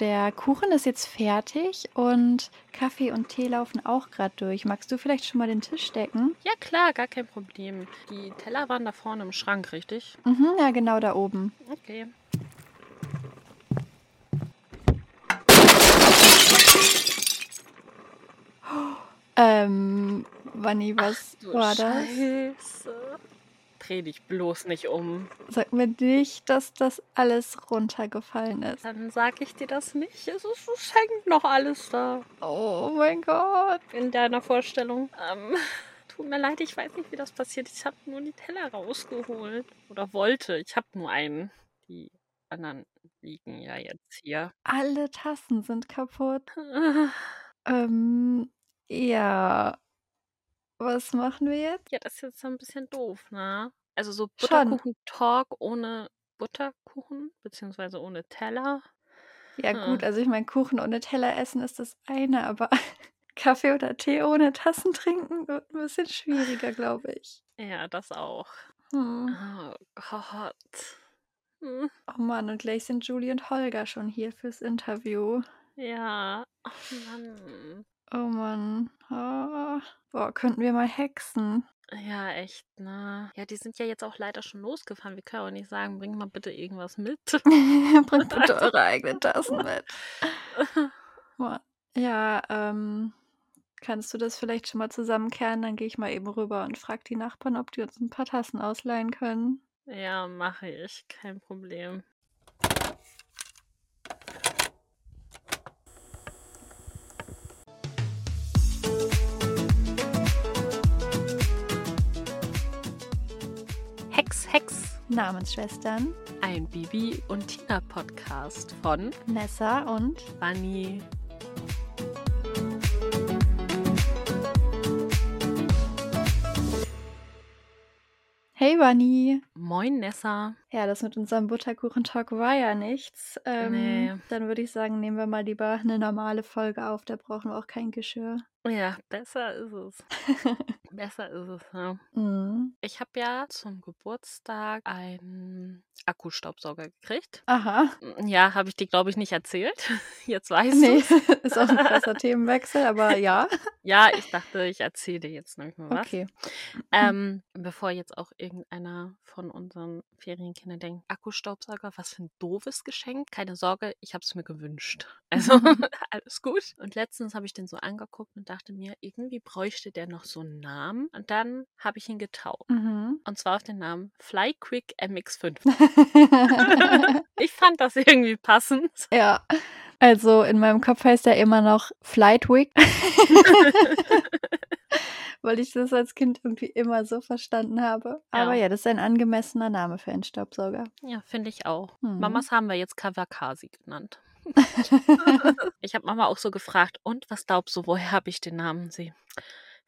der Kuchen ist jetzt fertig und Kaffee und Tee laufen auch gerade durch. Magst du vielleicht schon mal den Tisch decken? Ja, klar, gar kein Problem. Die Teller waren da vorne im Schrank, richtig? Mhm, ja, genau da oben. Okay. Ähm, Wanni, was Du war das? Scheiße. Dreh dich bloß nicht um. Sag mir nicht, dass das alles runtergefallen ist. Dann sag ich dir das nicht. Es, ist, es hängt noch alles da Oh mein Gott. in deiner Vorstellung. Ähm, tut mir leid, ich weiß nicht, wie das passiert. Ich habe nur die Teller rausgeholt. Oder wollte. Ich habe nur einen. Die anderen liegen ja jetzt hier. Alle Tassen sind kaputt. Ähm, ja. Was machen wir jetzt? Ja, das ist jetzt so ein bisschen doof, ne? Also so. Butterkuchen-Talk ohne Butterkuchen, beziehungsweise ohne Teller. Ja, gut, Hm. also ich meine, Kuchen ohne Teller essen ist das eine, aber Kaffee oder Tee ohne Tassen trinken wird ein bisschen schwieriger, glaube ich. Ja, das auch. Hm. Oh Gott. Hm. Oh Mann, und gleich sind Julie und Holger schon hier fürs Interview. Ja. Oh Mann. Oh Mann. Oh. Boah, könnten wir mal hexen. Ja, echt, ne? Ja, die sind ja jetzt auch leider schon losgefahren. Wir können auch nicht sagen, bring mal bitte irgendwas mit. Bringt bitte eure eigenen Tassen mit. Ja, ähm, kannst du das vielleicht schon mal zusammenkehren? Dann gehe ich mal eben rüber und frage die Nachbarn, ob die uns ein paar Tassen ausleihen können. Ja, mache ich. Kein Problem. Hex, Hex. Namensschwestern, Ein Bibi und Tina Podcast von Nessa und Bunny. Hey Bunny. Moin Nessa. Ja, das mit unserem Butterkuchen-Talk war ja nichts. Ähm, Nee. Dann würde ich sagen, nehmen wir mal lieber eine normale Folge auf. Da brauchen wir auch kein Geschirr. Ja, besser ist es. besser ist es, ja. Mhm. Ich habe ja zum Geburtstag einen Akkustaubsauger gekriegt. Aha. Ja, habe ich dir, glaube ich, nicht erzählt. Jetzt weißt Nee, du. ist auch ein krasser Themenwechsel, aber ja. Ja, ich dachte, ich erzähle dir jetzt noch mal was. Okay. Ähm, bevor jetzt auch irgendeiner von unseren Ferienkindern denkt, Akkustaubsauger, was für ein doofes Geschenk. Keine Sorge, ich habe es mir gewünscht. Also alles gut. Und letztens habe ich den so angeguckt und dachte mir, irgendwie bräuchte der noch so einen Namen. Und dann habe ich ihn getauft. Mhm. Und zwar auf den Namen Flyquick MX5. Ich fand das irgendwie passend. ja. Also in meinem Kopf heißt er immer noch Flightwick. Weil ich das als Kind irgendwie immer so verstanden habe. Aber Ja. ja, das ist ein angemessener Name für einen Staubsauger. Ja, finde ich auch. Mhm. Mamas haben wir jetzt Kawakasi genannt. Ich habe Mama auch so gefragt, und was glaubst du, woher habe ich den Namen? Sie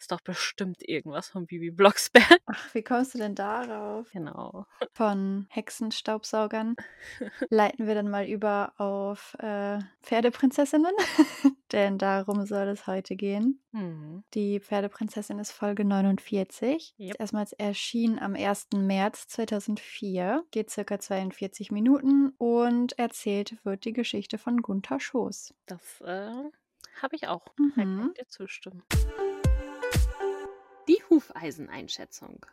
ist doch bestimmt irgendwas von Bibi Blocksberg. Ach, wie kommst du denn darauf? Genau. Von Hexenstaubsaugern leiten wir dann mal über auf äh, Pferdeprinzessinnen. Denn darum soll es heute gehen. Mhm. Die Pferdeprinzessin ist Folge 49. Yep. Ist erstmals erschien am 1. März 2004. Geht circa 42 Minuten und erzählt wird die Geschichte von Gunther Schoß. Das äh, habe ich auch. Da kann Mhm. ich dir zustimmen. Hufeiseneinschätzung.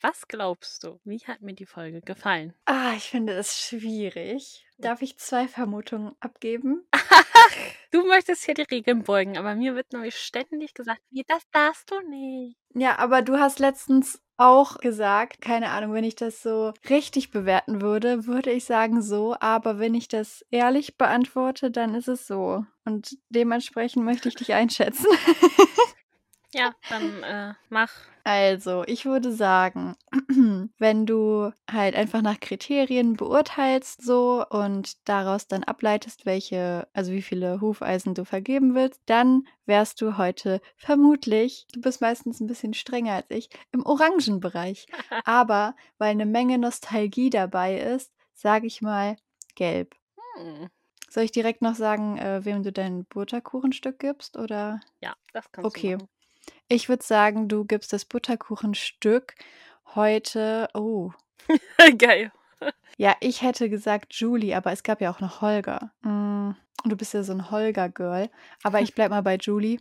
Was glaubst du? Wie hat mir die Folge gefallen? Ah, ich finde es schwierig. Darf ich zwei Vermutungen abgeben? Du möchtest hier die Regeln beugen, aber mir wird nämlich ständig gesagt, wie das darfst du nicht. Ja, aber du hast letztens auch gesagt, keine Ahnung, wenn ich das so richtig bewerten würde, würde ich sagen so, aber wenn ich das ehrlich beantworte, dann ist es so. Und dementsprechend möchte ich dich einschätzen. Ja, dann äh, mach. Also, ich würde sagen, wenn du halt einfach nach Kriterien beurteilst so und daraus dann ableitest, welche, also wie viele Hufeisen du vergeben willst, dann wärst du heute vermutlich, du bist meistens ein bisschen strenger als ich, im Orangenbereich. Aber weil eine Menge Nostalgie dabei ist, sage ich mal gelb. Hm. Soll ich direkt noch sagen, äh, wem du dein Butterkuchenstück gibst oder? Ja, das kannst Okay. du machen. Ich würde sagen, du gibst das Butterkuchenstück heute. Oh, Geil. Ja, ich hätte gesagt Julie, aber es gab ja auch noch Holger. Mm, Und du bist ja so ein Holger-Girl. Aber ich bleib mal bei Julie,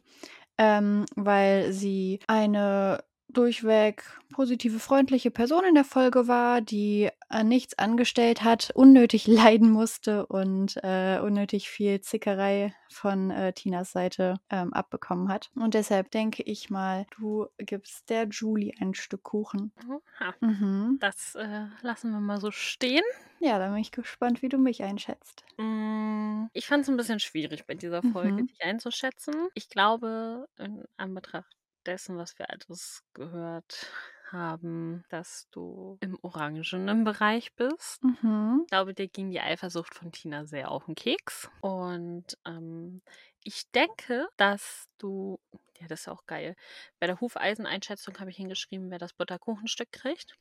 ähm, weil sie eine durchweg positive, freundliche Person in der Folge war, die an nichts angestellt hat, unnötig leiden musste und äh, unnötig viel Zickerei von äh, Tinas Seite ähm, abbekommen hat. Und deshalb denke ich mal, du gibst der Julie ein Stück Kuchen. Mhm. Das äh, lassen wir mal so stehen. Ja, da bin ich gespannt, wie du mich einschätzt. Mm, Ich fand es ein bisschen schwierig bei dieser Folge, Mhm. dich einzuschätzen. Ich glaube, in Anbetracht dessen, was wir alles gehört haben, dass du im orangenen Bereich bist. Mhm. Ich glaube, dir ging die Eifersucht von Tina sehr auf den Keks. Und ähm, ich denke, dass du, ja, das ist auch geil. Bei der Hufeiseneinschätzung habe ich hingeschrieben, wer das Butterkuchenstück kriegt.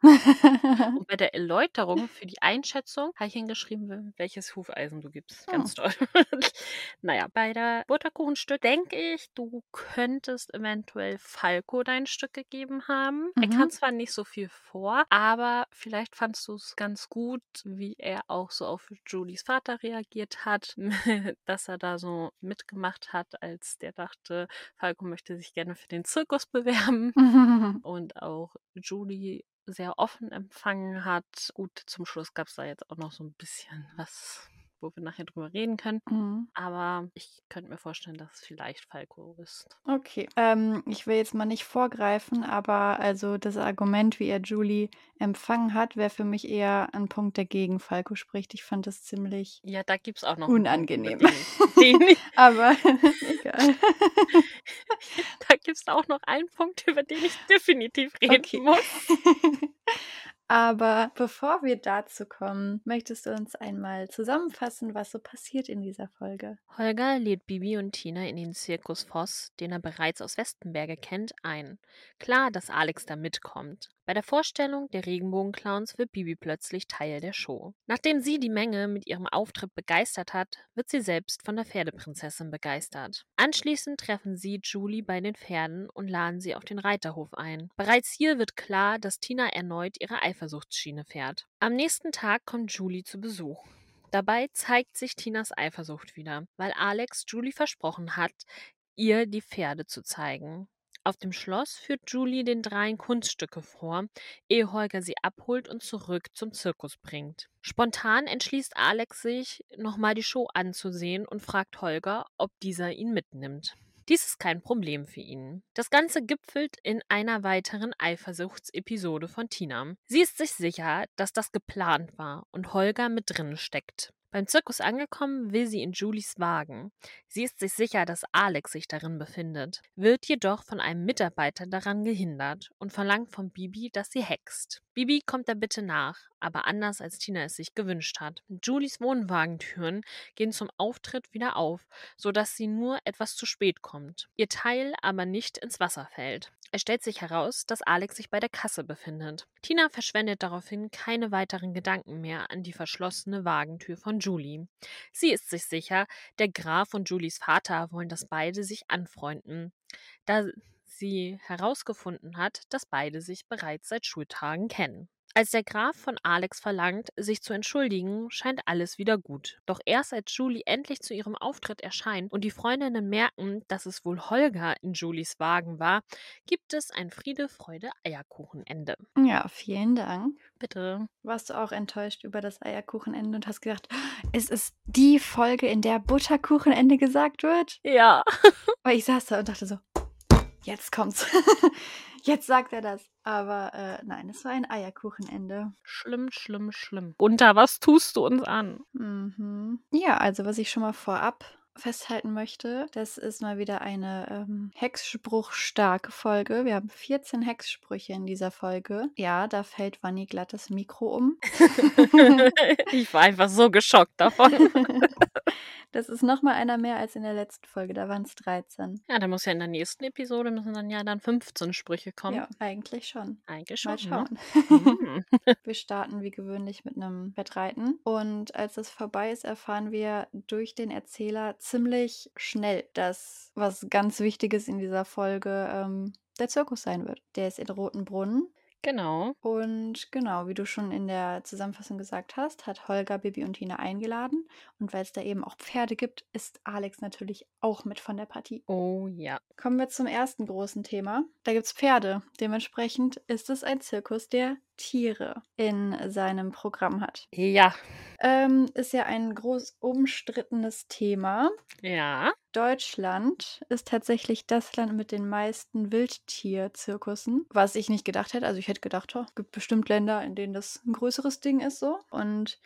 Und bei der Erläuterung für die Einschätzung habe ich hingeschrieben, welches Hufeisen du gibst. Hm. Ganz toll. naja, bei der Butterkuchenstück denke ich, du könntest eventuell Falco dein Stück gegeben haben. Er Mhm. kann zwar nicht so viel vor, aber vielleicht fandst du es ganz gut, wie er auch so auf Julies Vater reagiert hat, dass er da so mitgemacht hat, als der dachte, Falco möchte sich gerne für den Zirkus bewerben und auch Julie sehr offen empfangen hat. Gut, zum Schluss gab es da jetzt auch noch so ein bisschen was, wo wir nachher drüber reden können. Mhm. Aber ich könnte mir vorstellen, dass es vielleicht Falco ist. Okay. Ähm, ich will jetzt mal nicht vorgreifen, aber also das Argument, wie er Julie empfangen hat, wäre für mich eher ein Punkt, der gegen Falco spricht. Ich fand das ziemlich Ja, da gibt es auch noch unangenehm. den den aber egal. da gibt es auch noch einen Punkt, über den ich definitiv reden Okay. muss. Aber bevor wir dazu kommen, möchtest du uns einmal zusammenfassen, was so passiert in dieser Folge? Holger lädt Bibi und Tina in den Zirkus Voss, den er bereits aus Westenberge kennt, ein. Klar, dass Alex da mitkommt. Bei der Vorstellung der Regenbogenclowns wird Bibi plötzlich Teil der Show. Nachdem sie die Menge mit ihrem Auftritt begeistert hat, wird sie selbst von der Pferdeprinzessin begeistert. Anschließend treffen sie Julie bei den Pferden und laden sie auf den Reiterhof ein. Bereits hier wird klar, dass Tina erneut ihre Eifersuchtsschiene fährt. Am nächsten Tag kommt Julie zu Besuch. Dabei zeigt sich Tinas Eifersucht wieder, weil Alex Julie versprochen hat, ihr die Pferde zu zeigen. Auf dem Schloss führt Julie den dreien Kunststücke vor, ehe Holger sie abholt und zurück zum Zirkus bringt. Spontan entschließt Alex sich, nochmal die Show anzusehen und fragt Holger, ob dieser ihn mitnimmt. Dies ist kein Problem für ihn. Das Ganze gipfelt in einer weiteren Eifersuchtsepisode von Tina. Sie ist sich sicher, dass das geplant war und Holger mit drin steckt. Beim Zirkus angekommen, will sie in Julies Wagen. Sie ist sich sicher, dass Alex sich darin befindet, wird jedoch von einem Mitarbeiter daran gehindert und verlangt von Bibi, dass sie hext. Bibi kommt der Bitte nach, aber anders als Tina es sich gewünscht hat. Julies Wohnwagentüren gehen zum Auftritt wieder auf, sodass sie nur etwas zu spät kommt. Ihr Teil aber nicht ins Wasser fällt. Es stellt sich heraus, dass Alex sich bei der Kasse befindet. Tina verschwendet daraufhin keine weiteren Gedanken mehr an die verschlossene Wagentür von Julie. Sie ist sich sicher, der Graf und Julies Vater wollen, dass beide sich anfreunden, da sie herausgefunden hat, dass beide sich bereits seit Schultagen kennen. Als der Graf von Alex verlangt, sich zu entschuldigen, scheint alles wieder gut. Doch erst als Julie endlich zu ihrem Auftritt erscheint und die Freundinnen merken, dass es wohl Holger in Julies Wagen war, gibt es ein Friede-Freude-Eierkuchenende. Ja, vielen Dank. Bitte. Warst du auch enttäuscht über das Eierkuchenende und hast gedacht, es ist die Folge, in der Butterkuchenende gesagt wird? Ja. Weil ich saß da und dachte so, jetzt kommt's. jetzt sagt er das. Aber äh, nein, es war ein Eierkuchenende. Schlimm, schlimm, schlimm. Unter was tust du uns an? Mhm. Ja, also was ich schon mal vorab festhalten möchte, das ist mal wieder eine ähm, Hexspruch-starke Folge. Wir haben 14 Hexsprüche in dieser Folge. Ja, da fällt Vanni glatt das Mikro um. ich war einfach so geschockt davon. Das ist nochmal einer mehr als in der letzten Folge, da waren es 13. Ja, da muss ja in der nächsten Episode müssen dann ja dann 15 Sprüche kommen. Ja, eigentlich schon. Eigentlich schon. Mal schauen. Ne? Wir starten wie gewöhnlich mit einem Wettreiten. Und als das vorbei ist, erfahren wir durch den Erzähler ziemlich schnell, dass was ganz Wichtiges in dieser Folge ähm, der Zirkus sein wird. Der ist in Rotenbrunnen. Genau. Und genau, wie du schon in der Zusammenfassung gesagt hast, hat Holger Bibi und Tina eingeladen. Und weil es da eben auch Pferde gibt, ist Alex natürlich auch mit von der Partie. Oh ja. Kommen wir zum ersten großen Thema. Da gibt es Pferde. Dementsprechend ist es ein Zirkus, der Tiere in seinem Programm hat. Ja. Ähm, ist ja ein groß umstrittenes Thema. Ja. Deutschland ist tatsächlich das Land mit den meisten Wildtierzirkussen, was ich nicht gedacht hätte. Also ich hätte gedacht, es gibt bestimmt Länder, in denen das ein größeres Ding ist so. Und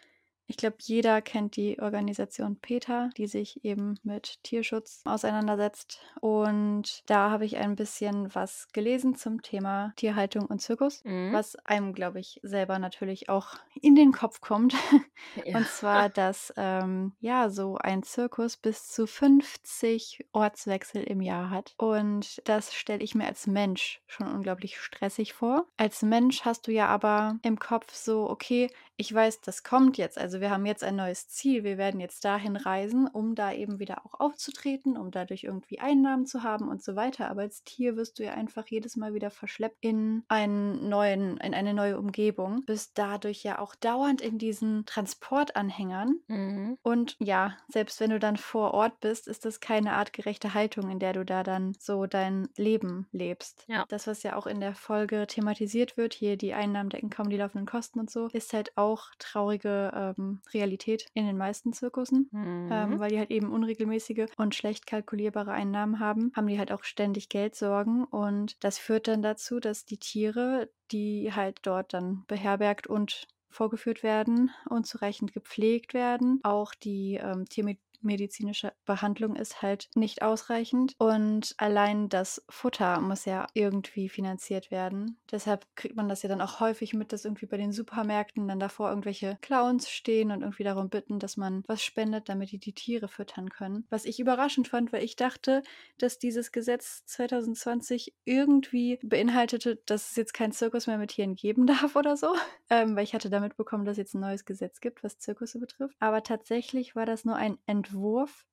ich glaube, jeder kennt die Organisation PETA, die sich eben mit Tierschutz auseinandersetzt. Und da habe ich ein bisschen was gelesen zum Thema Tierhaltung und Zirkus, Mhm. was einem, glaube ich, selber natürlich auch in den Kopf kommt. Ja. Und zwar, dass ähm, ja so ein Zirkus bis zu 50 Ortswechsel im Jahr hat. Und das stelle ich mir als Mensch schon unglaublich stressig vor. Als Mensch hast du ja aber im Kopf so, okay, ich weiß, das kommt jetzt. Also wir haben jetzt ein neues Ziel. Wir werden jetzt dahin reisen, um da eben wieder auch aufzutreten, um dadurch irgendwie Einnahmen zu haben und so weiter. Aber als Tier wirst du ja einfach jedes Mal wieder verschleppt in einen neuen, in eine neue Umgebung. Bist dadurch ja auch dauernd in diesen Transportanhängern. Mhm. Und ja, selbst wenn du dann vor Ort bist, ist das keine artgerechte Haltung, in der du da dann so dein Leben lebst. Ja. Das, was ja auch in der Folge thematisiert wird, hier die Einnahmen decken kaum die laufenden Kosten und so, ist halt auch traurige ähm, Realität in den meisten Zirkussen. Mhm. Ähm, weil die halt eben unregelmäßige und schlecht kalkulierbare Einnahmen haben, haben die halt auch ständig Geldsorgen und das führt dann dazu, dass die Tiere, die halt dort dann beherbergt und vorgeführt werden, unzureichend gepflegt werden. Auch die ähm, tiermedizinische Behandlung ist halt nicht ausreichend und allein das Futter muss ja irgendwie finanziert werden. Deshalb kriegt man das ja dann auch häufig mit, dass irgendwie bei den Supermärkten dann davor irgendwelche Clowns stehen und irgendwie darum bitten, dass man was spendet, damit die die Tiere füttern können. Was ich überraschend fand, weil ich dachte, dass dieses Gesetz 2020 irgendwie beinhaltete, dass es jetzt keinen Zirkus mehr mit Tieren geben darf oder so. Ähm, weil ich hatte damit bekommen, dass es jetzt ein neues Gesetz gibt, was Zirkusse betrifft. Aber tatsächlich war das nur ein Entwurf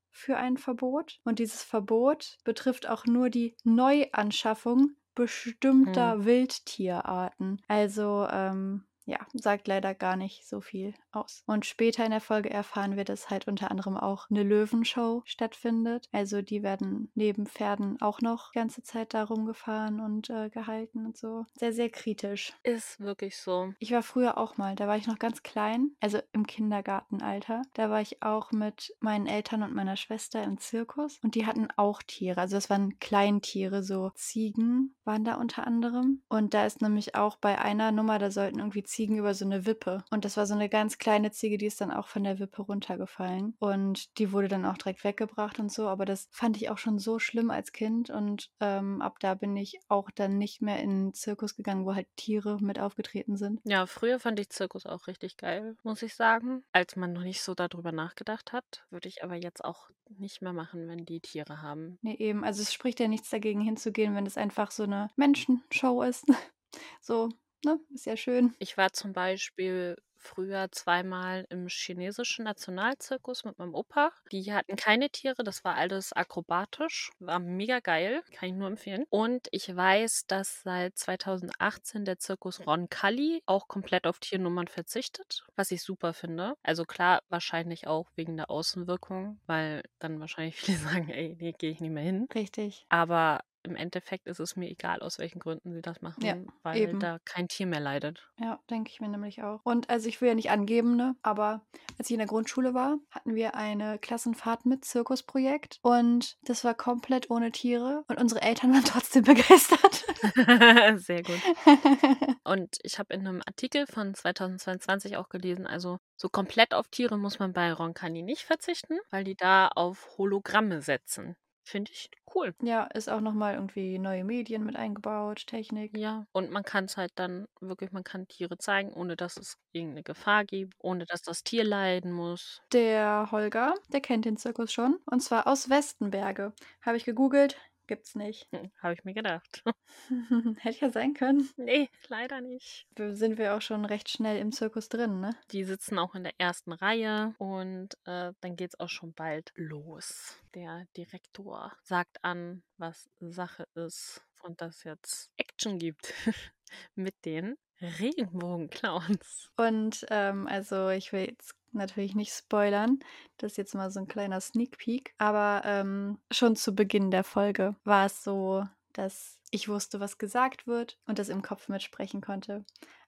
für ein Verbot. Und dieses Verbot betrifft auch nur die Neuanschaffung bestimmter Wildtierarten. Also, ähm, ja, sagt leider gar nicht so viel aus. Und später in der Folge erfahren wir, dass halt unter anderem auch eine Löwenshow stattfindet. Also die werden neben Pferden auch noch die ganze Zeit da rumgefahren und äh, gehalten und so. Sehr, sehr kritisch. Ist wirklich so. Ich war früher auch mal, da war ich noch ganz klein, also im Kindergartenalter. Da war ich auch mit meinen Eltern und meiner Schwester im Zirkus und die hatten auch Tiere. Also das waren Kleintiere, so Ziegen waren da unter anderem. Und da ist nämlich auch bei einer Nummer, da sollten irgendwie Ziegen über so eine Wippe. Und das war so eine ganz kleine Ziege, die ist dann auch von der Wippe runtergefallen. Und die wurde dann auch direkt weggebracht und so. Aber das fand ich auch schon so schlimm als Kind. Und ähm, ab da bin ich auch dann nicht mehr in den Zirkus gegangen, wo halt Tiere mit aufgetreten sind. Ja, früher fand ich Zirkus auch richtig geil, muss ich sagen. Als man noch nicht so darüber nachgedacht hat, würde ich aber jetzt auch nicht mehr machen, wenn die Tiere haben. Nee, eben. Also es spricht ja nichts dagegen hinzugehen, wenn es einfach so eine Menschenshow ist. so, ne? Ist ja schön. Ich war zum Beispiel früher zweimal im chinesischen Nationalzirkus mit meinem Opa. Die hatten keine Tiere, das war alles akrobatisch, war mega geil, kann ich nur empfehlen. Und ich weiß, dass seit 2018 der Zirkus Roncalli auch komplett auf Tiernummern verzichtet, was ich super finde. Also klar, wahrscheinlich auch wegen der Außenwirkung, weil dann wahrscheinlich viele sagen, ey, nee, gehe ich nicht mehr hin. Richtig. Aber im Endeffekt ist es mir egal, aus welchen Gründen sie das machen, Ja, weil eben. da kein Tier mehr leidet. Ja, denke ich mir nämlich auch. Und also ich will ja nicht angeben, ne? Aber als ich in der Grundschule war, hatten wir eine Klassenfahrt mit Zirkusprojekt und das war komplett ohne Tiere und unsere Eltern waren trotzdem begeistert. Sehr gut. Und ich habe in einem Artikel von 2022 auch gelesen, also so komplett auf Tiere muss man bei Roncalli nicht verzichten, weil die da auf Hologramme setzen. Finde ich cool. ja, ist auch nochmal irgendwie neue Medien mit eingebaut, Technik. Ja, und man kann es halt dann wirklich, man kann Tiere zeigen, ohne dass es irgendeine Gefahr gibt, ohne dass das Tier leiden muss. Der Holger, der kennt den Zirkus schon und zwar aus Westenberge. Habe ich gegoogelt, gibt's nicht. Hm, Habe ich mir gedacht. Hätte ja sein können. nee, leider nicht. Da sind wir auch schon recht schnell im Zirkus drin, ne? Die sitzen auch in der ersten Reihe und äh, dann geht es auch schon bald los. Der Direktor sagt an, was Sache ist und dass jetzt Action gibt. mit den Regenbogenclowns. Und ähm, also ich will jetzt natürlich nicht spoilern. Das ist jetzt mal so ein kleiner Sneak Peek. Aber ähm, schon zu Beginn der Folge war es so, dass ich wusste, was gesagt wird und das im Kopf mitsprechen konnte.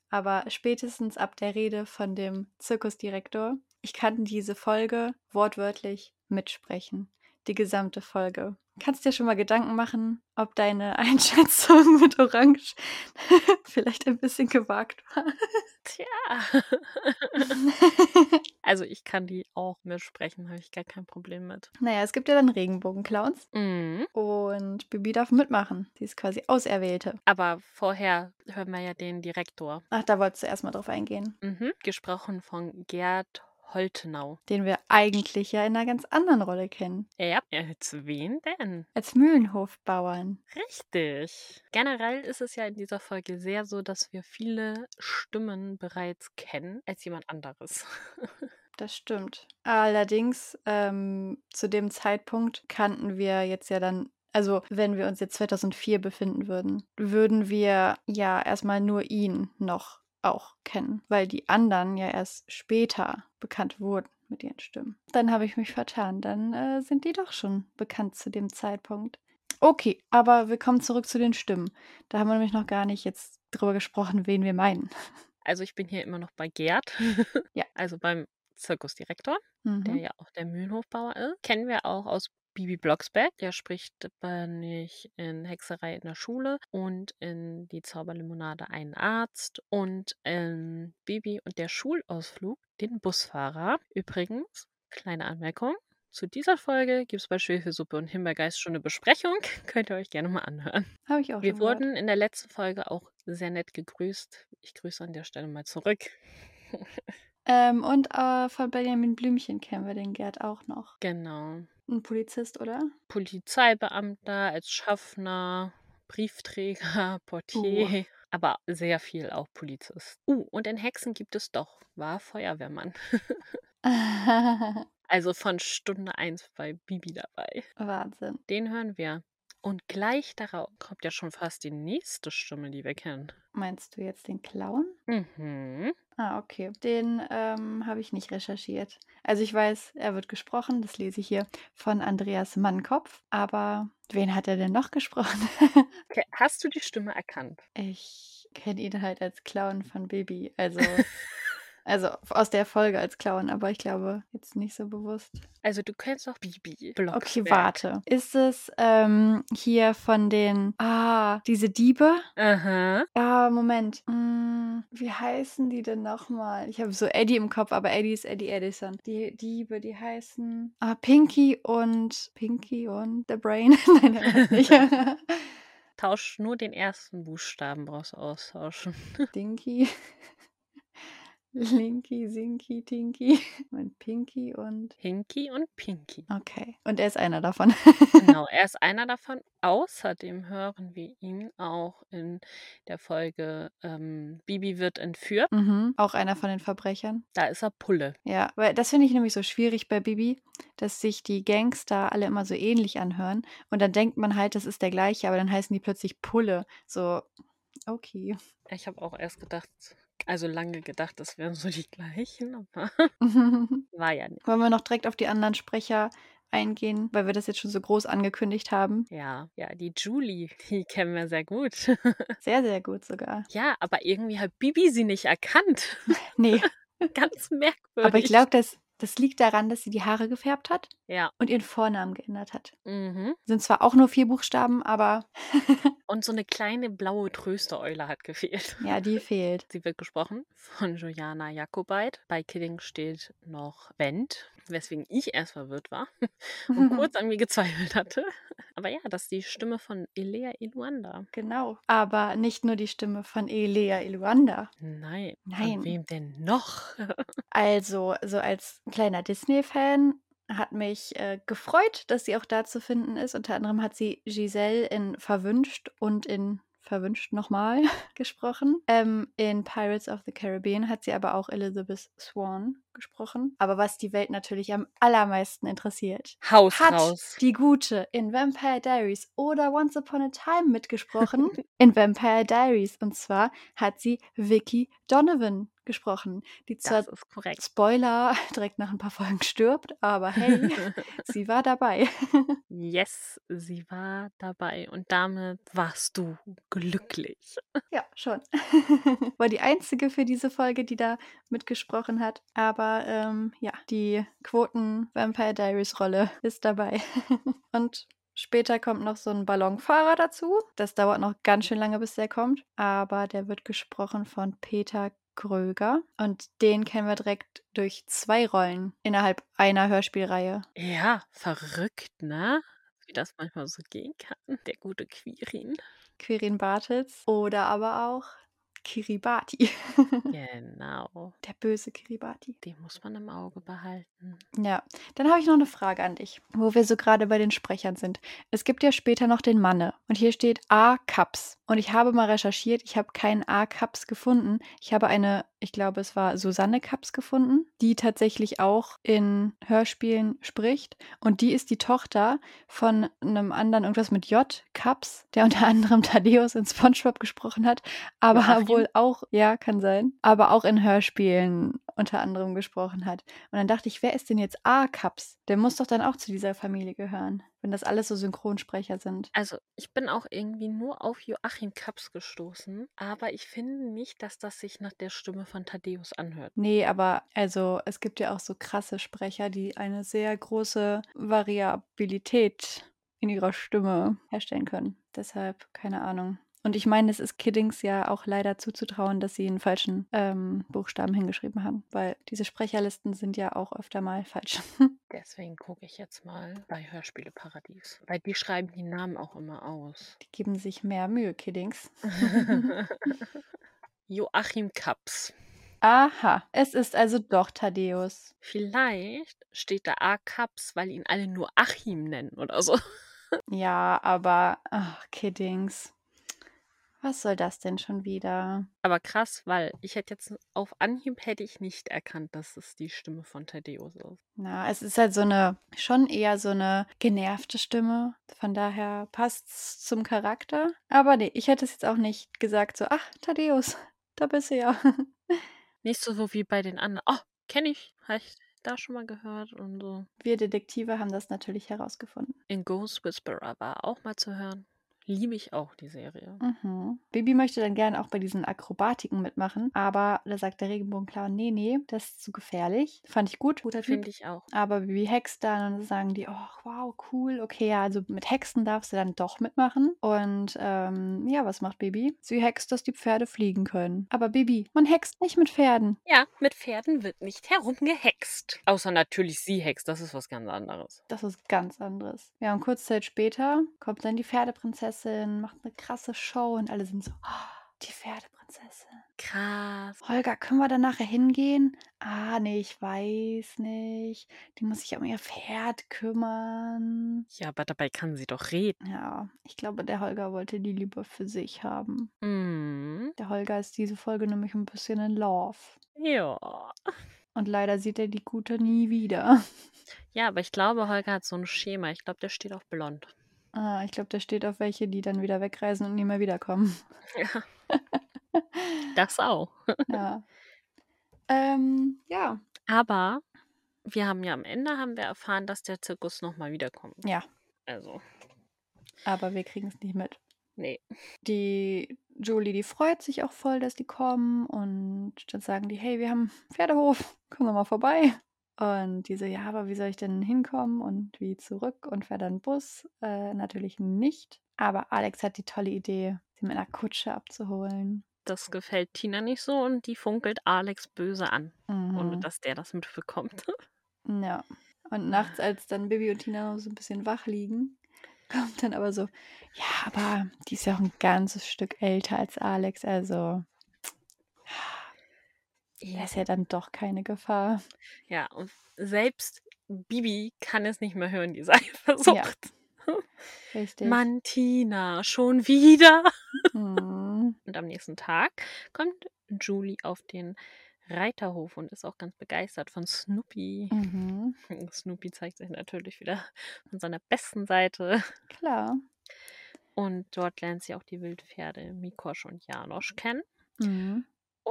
Aber spätestens ab der Rede von dem Zirkusdirektor, ich kann diese Folge wortwörtlich mitsprechen. Die gesamte Folge. Kannst dir schon mal Gedanken machen, ob deine Einschätzung mit Orange vielleicht ein bisschen gewagt war? Tja. also ich kann die auch mitsprechen, habe ich gar kein Problem mit. Naja, es gibt ja dann Regenbogenclowns Mhm. und Bibi darf mitmachen. Sie ist quasi Auserwählte. Aber vorher hören wir ja den Direktor. Ach, da wolltest du erstmal drauf eingehen. Mhm. Gesprochen von Gerd Holtenau. Den wir eigentlich ja in einer ganz anderen Rolle kennen. Ja, als wen denn? Als Mühlenhofbauern. Richtig. Generell ist es ja in dieser Folge sehr so, dass wir viele Stimmen bereits kennen als jemand anderes. Das stimmt. Allerdings, ähm, zu dem Zeitpunkt kannten wir jetzt ja dann, also wenn wir uns jetzt 2004 befinden würden, würden wir ja erstmal nur ihn noch auch kennen, weil die anderen ja erst später bekannt wurden mit ihren Stimmen. Dann habe ich mich vertan. Dann äh, sind die doch schon bekannt zu dem Zeitpunkt. Okay, aber wir kommen zurück zu den Stimmen. Da haben wir nämlich noch gar nicht jetzt drüber gesprochen, wen wir meinen. Also ich bin hier immer noch bei Gerd. Ja. Also beim Zirkusdirektor, der Mhm. ja auch der Mühlenhofbauer ist. Kennen wir auch aus Bibi Blocksberg. Der spricht bei nicht in Hexerei in der Schule und in Die Zauberlimonade einen Arzt und in Bibi und der Schulausflug den Busfahrer. Übrigens, kleine Anmerkung. Zu dieser Folge gibt es bei Schwefelsuppe und Himbeergeist schon eine Besprechung. Könnt ihr euch gerne mal anhören. Habe ich auch Wir schon gehört. wurden in der letzten Folge auch sehr nett gegrüßt. Ich grüße an der Stelle mal zurück. Ähm, und äh, von Benjamin Blümchen kennen wir den Gerd auch noch. Genau. Ein Polizist, oder? Polizeibeamter, als Schaffner, Briefträger, Portier, aber sehr viel auch Polizist. Uh, und in Hexen gibt es doch, war Feuerwehrmann. Also von Stunde 1 bei Bibi dabei. Wahnsinn. Den hören wir. Und gleich darauf kommt ja schon fast die nächste Stimme, die wir kennen. Meinst du jetzt den Clown? Mhm. Ah, okay. Den ähm, habe ich nicht recherchiert. Also ich weiß, er wird gesprochen, das lese ich hier, von Andreas Mannkopf. Aber wen hat er denn noch gesprochen? Okay, hast du die Stimme erkannt? ich kenne ihn halt als Clown von Baby. Also, also aus der Folge als Clown, aber ich glaube jetzt nicht so bewusst. Also du kennst doch Bibi. Okay, Blocksberg. warte. Ist es ähm, hier von den, ah, diese Diebe? Aha. Ah, Moment. Mm, wie heißen die denn nochmal? Ich habe so Eddie im Kopf, aber Eddie ist Eddie Edison. Die Diebe, die heißen ah, Pinky und Pinky und The Brain. Nein, heißt nicht. Tausch nur den ersten Buchstaben brauchst du austauschen. Dinky. Linky, Sinky, Tinky. Und Pinky und. Hinky und Pinky. Okay. Und er ist einer davon. Genau, er ist einer davon. Außerdem hören wir ihn auch in der Folge ähm, Bibi wird entführt. mhm. Auch einer von den Verbrechern. Da ist er Pulle. Ja, weil das finde ich nämlich so schwierig bei Bibi, dass sich die Gangster alle immer so ähnlich anhören. Und dann denkt man halt, das ist der gleiche, aber dann heißen die plötzlich Pulle. So, okay. Ich habe auch erst gedacht, also lange gedacht, das wären so die gleichen, aber Wollen war ja nicht. wir noch direkt auf die anderen Sprecher eingehen, weil wir das jetzt schon so groß angekündigt haben? Ja, ja, die Julie, die kennen wir sehr gut. Sehr, sehr gut sogar. ja, aber irgendwie hat Bibi sie nicht erkannt. Nee, Ganz merkwürdig. aber ich glaube, das, das liegt daran, dass sie die Haare gefärbt hat Ja. und ihren Vornamen geändert hat. Mhm. Sind zwar auch nur vier Buchstaben, aber Und so eine kleine blaue Tröstereule hat gefehlt. ja, die fehlt. Sie wird gesprochen von Juliana Jakobait. Bei Kidding steht noch Wendt, weswegen ich erst verwirrt war und kurz an mir gezweifelt hatte. Aber ja, das ist die Stimme von Elea Iluanda. Genau. Aber nicht nur die Stimme von Elea Iluanda. Nein. Nein. Von wem denn noch? Also, so als kleiner Disney-Fan hat mich äh, gefreut, dass sie auch da zu finden ist. Unter anderem hat sie Giselle in Verwünscht und in verwünscht nochmal gesprochen. Ähm, in Pirates of the Caribbean hat sie aber auch Elizabeth Swan gesprochen. Aber was die Welt natürlich am allermeisten interessiert, Haus hat raus. die Gute in Vampire Diaries oder Once Upon a Time mitgesprochen in Vampire Diaries. Und zwar hat sie Vicky Donovan gesprochen, die zwar Das ist korrekt. Spoiler direkt nach ein paar Folgen stirbt, aber hey, sie war dabei. Yes, sie war dabei und damit warst du glücklich. Ja, schon. War die einzige für diese Folge, die da mitgesprochen hat. Aber ähm, ja, die Quoten Vampire Diaries Rolle ist dabei. Und später kommt noch so ein Ballonfahrer dazu. Das dauert noch ganz schön lange, bis der kommt. Aber der wird gesprochen von Peter Kröger. Und den kennen wir direkt durch zwei Rollen innerhalb einer Hörspielreihe. Ja, verrückt, ne? Wie das manchmal so gehen kann. Der gute Quirin. Quirin Bartels oder aber auch Kiribati. Genau. Der böse Kiribati. Den muss man im Auge behalten. Ja, dann habe ich noch eine Frage an dich, wo wir so gerade bei den Sprechern sind. Es gibt ja später noch den Manne und hier steht A. Kaps. Und ich habe mal recherchiert, ich habe keinen A. Kaps gefunden. Ich habe eine, ich glaube, es war Susanne Kaps gefunden, die tatsächlich auch in Hörspielen spricht. Und die ist die Tochter von einem anderen, irgendwas mit J. Kaps, der unter anderem Thaddeus in Spongebob gesprochen hat, aber Joachim? Wohl auch, ja, kann sein, aber auch in Hörspielen unter anderem gesprochen hat. Und dann dachte ich, wer ist denn jetzt A-Kaps? Der muss doch dann auch zu dieser Familie gehören, wenn das alles so Synchronsprecher sind. Also, ich bin auch irgendwie nur auf Joachim Kaps gestoßen, aber ich finde nicht, dass das sich nach der Stimme von Thaddeus anhört. Nee, aber also es gibt ja auch so krasse Sprecher, die eine sehr große Variabilität in ihrer Stimme herstellen können. Deshalb, keine Ahnung. Und ich meine, es ist Kiddings ja auch leider zuzutrauen, dass sie einen falschen ähm, Buchstaben hingeschrieben haben, weil diese Sprecherlisten sind ja auch öfter mal falsch. Deswegen gucke ich jetzt mal bei Hörspiele Paradies. Weil die schreiben die Namen auch immer aus. Die geben sich mehr Mühe, Kiddings. Joachim Kaps. Aha, es ist also doch Thaddeus. Vielleicht steht da A Kaps, weil ihn alle nur Achim nennen oder so. Ja, aber, ach, Kiddings. Was soll das denn schon wieder? Aber krass, weil ich hätte jetzt auf Anhieb hätte ich nicht erkannt, dass es die Stimme von Thaddeus ist. Na, es ist halt so eine, schon eher so eine genervte Stimme. Von daher passt's zum Charakter. Aber nee, ich hätte es jetzt auch nicht gesagt, so, ach, Thaddeus, da bist du ja. Nicht so wie bei den anderen. Oh, kenne ich. Habe ich da schon mal gehört und so. Wir Detektive haben das natürlich herausgefunden. In Ghost Whisperer war auch mal zu hören. Liebe ich auch die Serie. Mhm. Bibi möchte dann gerne auch bei diesen Akrobatiken mitmachen, aber da sagt der Regenbogenclown, nee, nee, das ist zu gefährlich. Fand ich gut, guter. Finde ich auch. Aber Bibi hext dann und sagen die, oh, wow, cool, okay, ja, also mit Hexen darfst du dann doch mitmachen. Und ähm, ja, was macht Bibi? Sie hext, dass die Pferde fliegen können. Aber Bibi, man hext nicht mit Pferden. Ja, mit Pferden wird nicht herumgehext. Außer natürlich sie hext, das ist was ganz anderes. Das ist ganz anderes. Ja, und kurze Zeit später kommt dann die Pferdeprinzessin, macht eine krasse Show und alle sind so, oh, die Pferdeprinzessin. Krass. Holger, können wir da nachher hingehen? Ah, nee, ich weiß nicht. Die muss sich um ihr Pferd kümmern. Ja, aber dabei kann sie doch reden. Ja, ich glaube, der Holger wollte die lieber für sich haben. Mhm. Der Holger ist diese Folge nämlich ein bisschen in Love. Ja. Und leider sieht er die Gute nie wieder. Ja, aber ich glaube, Holger hat so ein Schema. Ich glaube, der steht auf blond. Ah, ich glaube, der steht auf welche, die dann wieder wegreisen und nie mehr wiederkommen. Ja. das auch. Ja. ähm, ja. Aber wir haben ja am Ende haben wir erfahren, dass der Zirkus nochmal wiederkommt. Ja, Also, aber wir kriegen es nicht mit. nee. Die Julie, die freut sich auch voll, dass die kommen und dann sagen die, hey, wir haben einen Pferdehof, komm doch mal vorbei. Und die so, ja, aber wie soll ich denn hinkommen und wie zurück und fährt dann Bus? Äh, natürlich nicht. Aber Alex hat die tolle Idee, sie mit einer Kutsche abzuholen. Das gefällt Tina nicht so und die funkelt Alex böse an, ohne Mhm. dass der das mitbekommt. Ja. Und nachts, als dann Bibi und Tina so ein bisschen wach liegen, kommt dann aber so, ja, aber die ist ja auch ein ganzes Stück älter als Alex, also da ist ja dann doch keine Gefahr. Ja, und selbst Bibi kann es nicht mehr hören, die Eifersucht. Richtig. Mann, Tina, schon wieder. Mhm. Und am nächsten Tag kommt Julie auf den Reiterhof und ist auch ganz begeistert von Snoopy. Mhm. Snoopy zeigt sich natürlich wieder von seiner besten Seite. Klar. Und dort lernt sie auch die Wildpferde Mikosch und Janosch kennen. Mhm.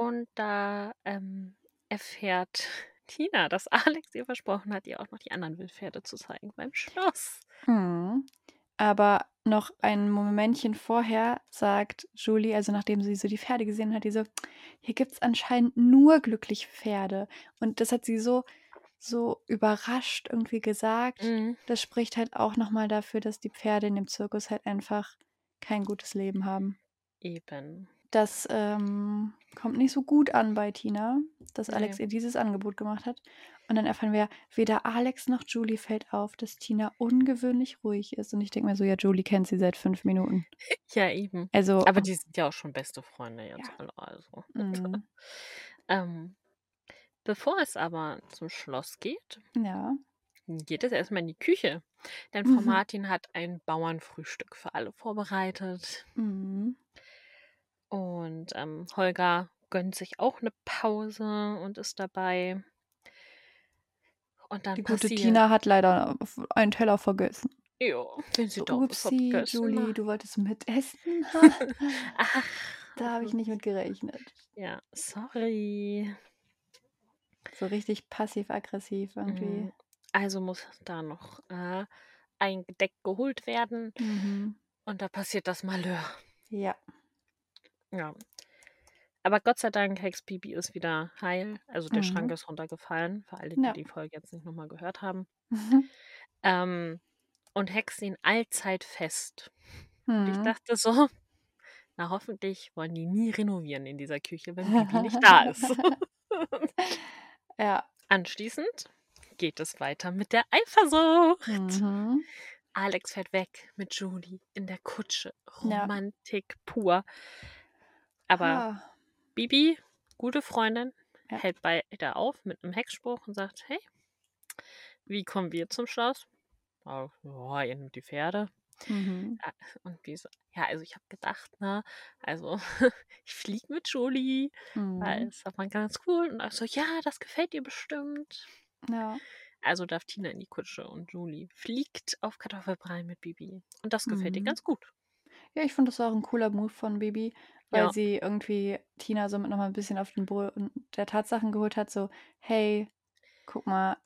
Und da ähm, erfährt Tina, dass Alex ihr versprochen hat, ihr auch noch die anderen Wildpferde zu zeigen beim Schloss. Mhm. Aber noch ein Momentchen vorher sagt Julie, also nachdem sie so die Pferde gesehen hat, die so, hier gibt es anscheinend nur glückliche Pferde. Und das hat sie so, so überrascht irgendwie gesagt. Mhm. Das spricht halt auch nochmal dafür, dass die Pferde in dem Zirkus halt einfach kein gutes Leben haben. Eben. Das ähm, kommt nicht so gut an bei Tina, dass Nee. Alex ihr dieses Angebot gemacht hat. Und dann erfahren wir, weder Alex noch Julie fällt auf, dass Tina ungewöhnlich ruhig ist. Und ich denke mir so, ja, Julie kennt sie seit fünf Minuten. Ja, eben. Also, Aber die sind ja auch schon beste Freunde jetzt Ja. alle. Also. mm, Ähm, bevor es aber zum Schloss geht, ja. geht es erstmal in die Küche. Denn Frau Mhm. Martin hat ein Bauernfrühstück für alle vorbereitet. Mm, Und ähm, Holger gönnt sich auch eine Pause und ist dabei. Und dann die gute passiert. Tina hat leider einen Teller vergessen. Ja, wenn sie So, doch vergessen Julie, du wolltest mitessen? Ach. da habe ich nicht mit gerechnet. Ja, sorry. So richtig passiv-aggressiv irgendwie. Mm, Also muss da noch äh, ein Gedeck geholt werden. Mhm. Und da passiert das Malheur. Ja. Ja. Aber Gott sei Dank, Hex Bibi ist wieder heil. Also der Mhm. Schrank ist runtergefallen, für alle, die Ja. die Folge jetzt nicht nochmal gehört haben. Mhm. Ähm, und Hex ihn allzeit fest. Und ich Mhm. dachte so, na hoffentlich wollen die nie renovieren in dieser Küche, wenn Bibi nicht da ist. ja. Anschließend geht es weiter mit der Eifersucht. Mhm. Alex fährt weg mit Julie in der Kutsche. Ja. Romantik pur. Aber Ah, Bibi, gute Freundin, Ja. hält beide auf mit einem Hexspruch und sagt, hey, wie kommen wir zum Schloss? Oh, ja, ihr nehmt die Pferde. mhm. Und wie so, ja, also ich habe gedacht, ne, also ich fliege mit Julie, weil Mhm. es war ganz cool. Und ich so, ja, das gefällt ihr bestimmt. Ja. Also darf Tina in die Kutsche und Julie fliegt auf Kartoffelbrei mit Bibi. Und das gefällt ihr Mhm. ganz gut. Ja, ich finde das auch ein cooler Move von Bibi, weil Ja. sie irgendwie Tina somit nochmal ein bisschen auf den Boden der Tatsachen geholt hat, so, hey, guck mal,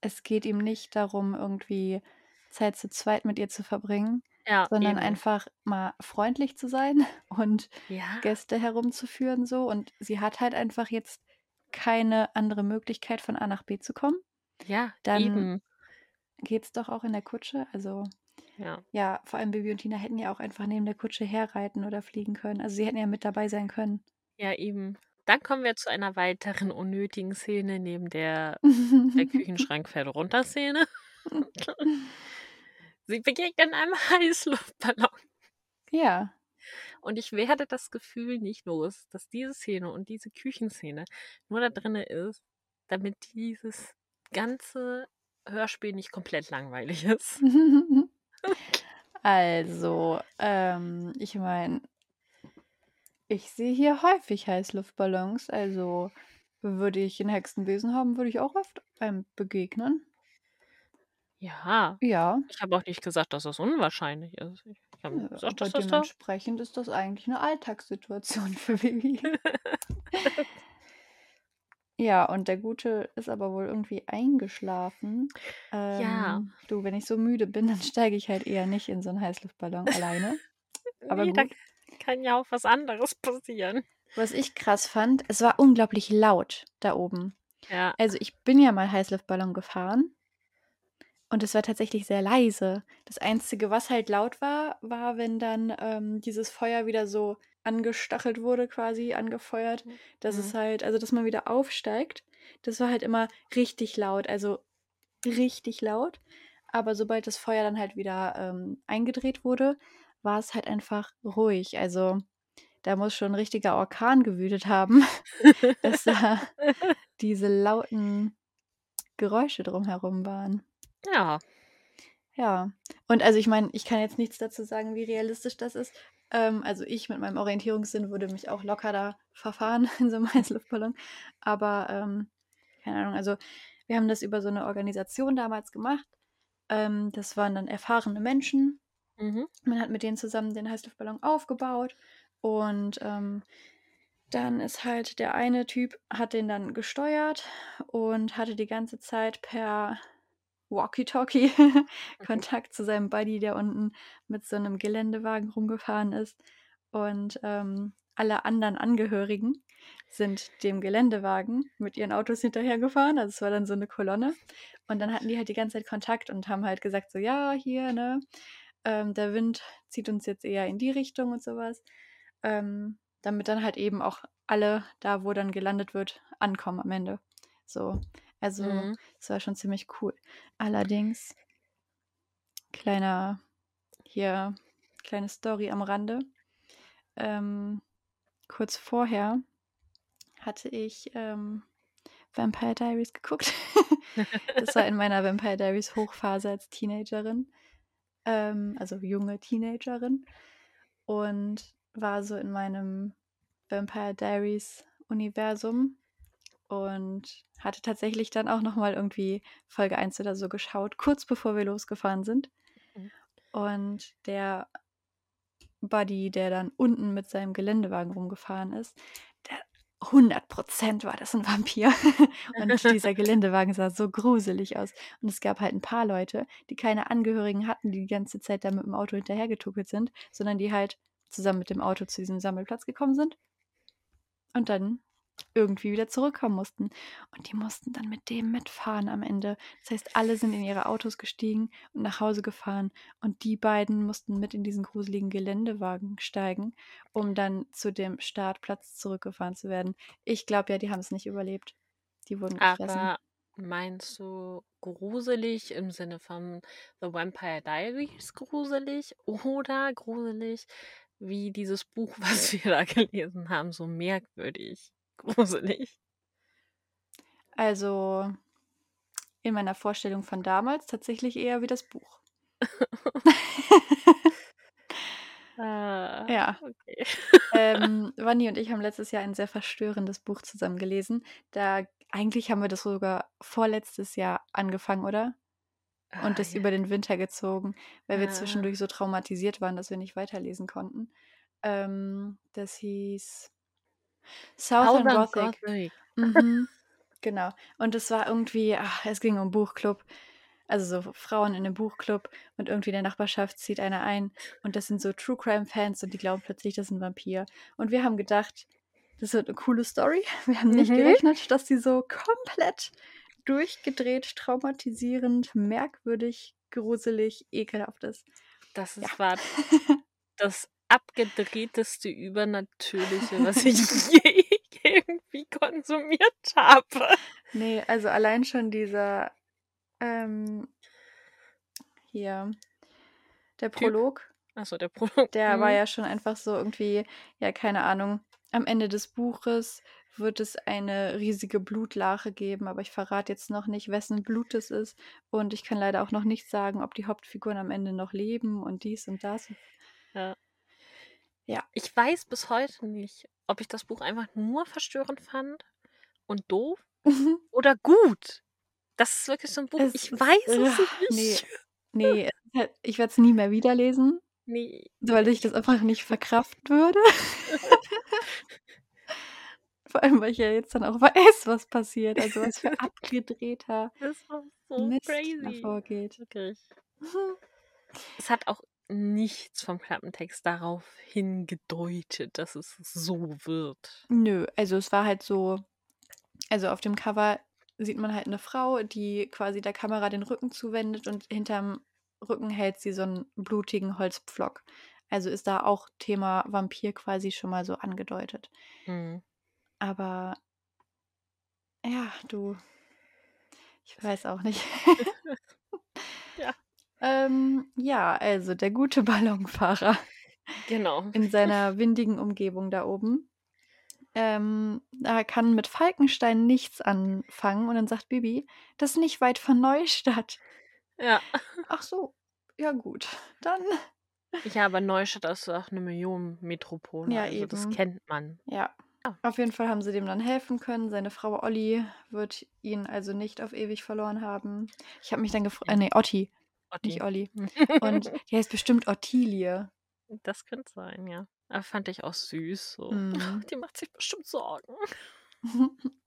es geht ihm nicht darum, irgendwie Zeit zu zweit mit ihr zu verbringen, Ja, sondern eben. einfach mal freundlich zu sein und Ja, Gäste herumzuführen so. Und sie hat halt einfach jetzt keine andere Möglichkeit, von A nach B zu kommen. ja, Dann eben. geht's doch auch in der Kutsche. Also Ja. ja, vor allem Bibi und Tina hätten ja auch einfach neben der Kutsche herreiten oder fliegen können. Also sie hätten ja mit dabei sein können. Ja, eben. Dann kommen wir zu einer weiteren unnötigen Szene neben der, der Küchenschrank fährt runter Szene. Sie begegnen einem Heißluftballon. ja. Und ich werde das Gefühl nicht los, dass diese Szene und diese Küchenszene nur da drin ist, damit dieses ganze Hörspiel nicht komplett langweilig ist. Also, ähm, ich meine, ich sehe hier häufig Heißluftballons. Also würde ich einen Hexenbesen haben, würde ich auch oft einem begegnen. Ja, Ja, ich habe auch nicht gesagt, dass das unwahrscheinlich ist. Ich habe äh, gesagt, aber dass das da. dementsprechend ist das eigentlich eine Alltagssituation für Bibi. Ja, und der Gute ist aber wohl irgendwie eingeschlafen. Ja. Ähm, du, wenn ich so müde bin, dann steige ich halt eher nicht in so einen Heißluftballon alleine. Aber nee, da gut. kann ja auch was anderes passieren. Was ich krass fand, es war unglaublich laut da oben. Ja, Also ich bin ja mal Heißluftballon gefahren und es war tatsächlich sehr leise. Das Einzige, was halt laut war, war, wenn dann ähm, dieses Feuer wieder so angestachelt wurde, quasi angefeuert, dass es Mhm. halt, also dass man wieder aufsteigt. Das war halt immer richtig laut, also richtig laut. Aber sobald das Feuer dann halt wieder ähm, eingedreht wurde, war es halt einfach ruhig. Also da muss schon ein richtiger Orkan gewütet haben, dass da diese lauten Geräusche drumherum waren. Ja. Ja. Und also ich meine, ich kann jetzt nichts dazu sagen, wie realistisch das ist. Ähm, also ich mit meinem Orientierungssinn würde mich auch locker da verfahren in so einem Heißluftballon. Aber ähm, keine Ahnung, also wir haben das über so eine Organisation damals gemacht. Ähm, das waren dann erfahrene Menschen. Mhm. Man hat mit denen zusammen den Heißluftballon aufgebaut und ähm, dann ist halt der eine Typ, hat den dann gesteuert und hatte die ganze Zeit per Walkie-Talkie Kontakt zu seinem Buddy, der unten mit so einem Geländewagen rumgefahren ist. Und ähm, alle anderen Angehörigen sind dem Geländewagen mit ihren Autos hinterhergefahren. Also es war dann so eine Kolonne. Und dann hatten die halt die ganze Zeit Kontakt und haben halt gesagt, so ja, hier, ne, ähm, der Wind zieht uns jetzt eher in die Richtung und sowas. Ähm, damit dann halt eben auch alle da, wo dann gelandet wird, ankommen am Ende. So. Also, Mhm. es war schon ziemlich cool. Allerdings, kleiner, hier, kleine Story am Rande. Ähm, kurz vorher hatte ich ähm, Vampire Diaries geguckt. das war in meiner Vampire Diaries Hochphase als Teenagerin. Ähm, also junge Teenagerin. Und war so in meinem Vampire Diaries Universum und hatte tatsächlich dann auch noch mal irgendwie Folge 1 oder so geschaut, kurz bevor wir losgefahren sind. Mhm. Und der Buddy, der dann unten mit seinem Geländewagen rumgefahren ist, der 100% war das ein Vampir. und dieser Geländewagen sah so gruselig aus. Und es gab halt ein paar Leute, die keine Angehörigen hatten, die die ganze Zeit da mit dem Auto hinterhergetuckelt sind, sondern die halt zusammen mit dem Auto zu diesem Sammelplatz gekommen sind und dann irgendwie wieder zurückkommen mussten. Und die mussten dann mit dem mitfahren am Ende. Das heißt, alle sind in ihre Autos gestiegen und nach Hause gefahren. Und die beiden mussten mit in diesen gruseligen Geländewagen steigen, um dann zu dem Startplatz zurückgefahren zu werden. Ich glaube ja, die haben es nicht überlebt. Die wurden gefressen. Aber meinst du gruselig im Sinne von The Vampire Diaries gruselig oder gruselig wie dieses Buch, was wir da gelesen haben, so merkwürdig gruselig? Also in meiner Vorstellung von damals tatsächlich eher wie das Buch. Ah, Ja. okay. ähm, Vanni und ich haben letztes Jahr ein sehr verstörendes Buch zusammen gelesen. Da eigentlich haben wir das sogar vorletztes Jahr angefangen, oder? Ah, Und das ja. über den Winter gezogen, weil wir Ah. zwischendurch so traumatisiert waren, dass wir nicht weiterlesen konnten. Ähm, das hieß Southern Southern Gothic. Gothic. Mhm. Genau. Und es war irgendwie, ach, es ging um Buchclub. Also so Frauen in einem Buchclub und irgendwie in der Nachbarschaft zieht einer ein und das sind so True Crime Fans und die glauben plötzlich, das ist ein Vampir. Und wir haben gedacht, das wird eine coole Story. Wir haben nicht Mhm. gerechnet, dass die so komplett durchgedreht, traumatisierend, merkwürdig, gruselig, ekelhaft ist. Das Ja. ist, war das abgedrehteste Übernatürliche, was ich je irgendwie konsumiert habe. Nee, also allein schon dieser ähm, hier der. Prolog, Achso, der Prolog. der war Mhm. ja schon einfach so irgendwie, ja, keine Ahnung. Am Ende des Buches wird es eine riesige Blutlache geben, aber ich verrate jetzt noch nicht, wessen Blut es ist. Und ich kann leider auch noch nicht sagen, ob die Hauptfiguren am Ende noch leben und dies und das. Ja. Ja. Ich weiß bis heute nicht, ob ich das Buch einfach nur verstörend fand und doof oder gut. Das ist wirklich so ein Buch. Es ich weiß es ugh, nee. nicht. Nee, es halt- ich werde es nie mehr wieder lesen, Nee. weil ich das einfach nicht verkraften würde. Vor allem, weil ich ja jetzt dann auch weiß, was passiert. Also was für abgedrehter Das war so Mist crazy. vorgeht. Wirklich. Es hat auch nichts vom Klappentext darauf hingedeutet, dass es so wird. Nö, also es war halt so, also auf dem Cover sieht man halt eine Frau, die quasi der Kamera den Rücken zuwendet und hinterm Rücken hält sie so einen blutigen Holzpflock. Also ist da auch Thema Vampir quasi schon mal so angedeutet. Mhm. Aber ja, du, ich weiß auch nicht. Ja. Ähm, ja, also der gute Ballonfahrer Genau. in seiner windigen Umgebung da oben. Ähm, er kann mit Falkenstein nichts anfangen und dann sagt Bibi, das ist nicht weit von Neustadt. Ja. Ach so, ja gut, dann Ja, aber Neustadt ist auch eine Millionenmetropole, Ja, also das eben. kennt man. Ja. Ja. Auf jeden Fall haben sie dem dann helfen können. Seine Frau Olli wird ihn also nicht auf ewig verloren haben. Ich habe mich dann gefragt, äh, nee, Otti, nicht Otti. Olli. Und die heißt bestimmt Ottilie. Das könnte sein, ja. Aber fand ich auch süß. So. Mhm. Die macht sich bestimmt Sorgen.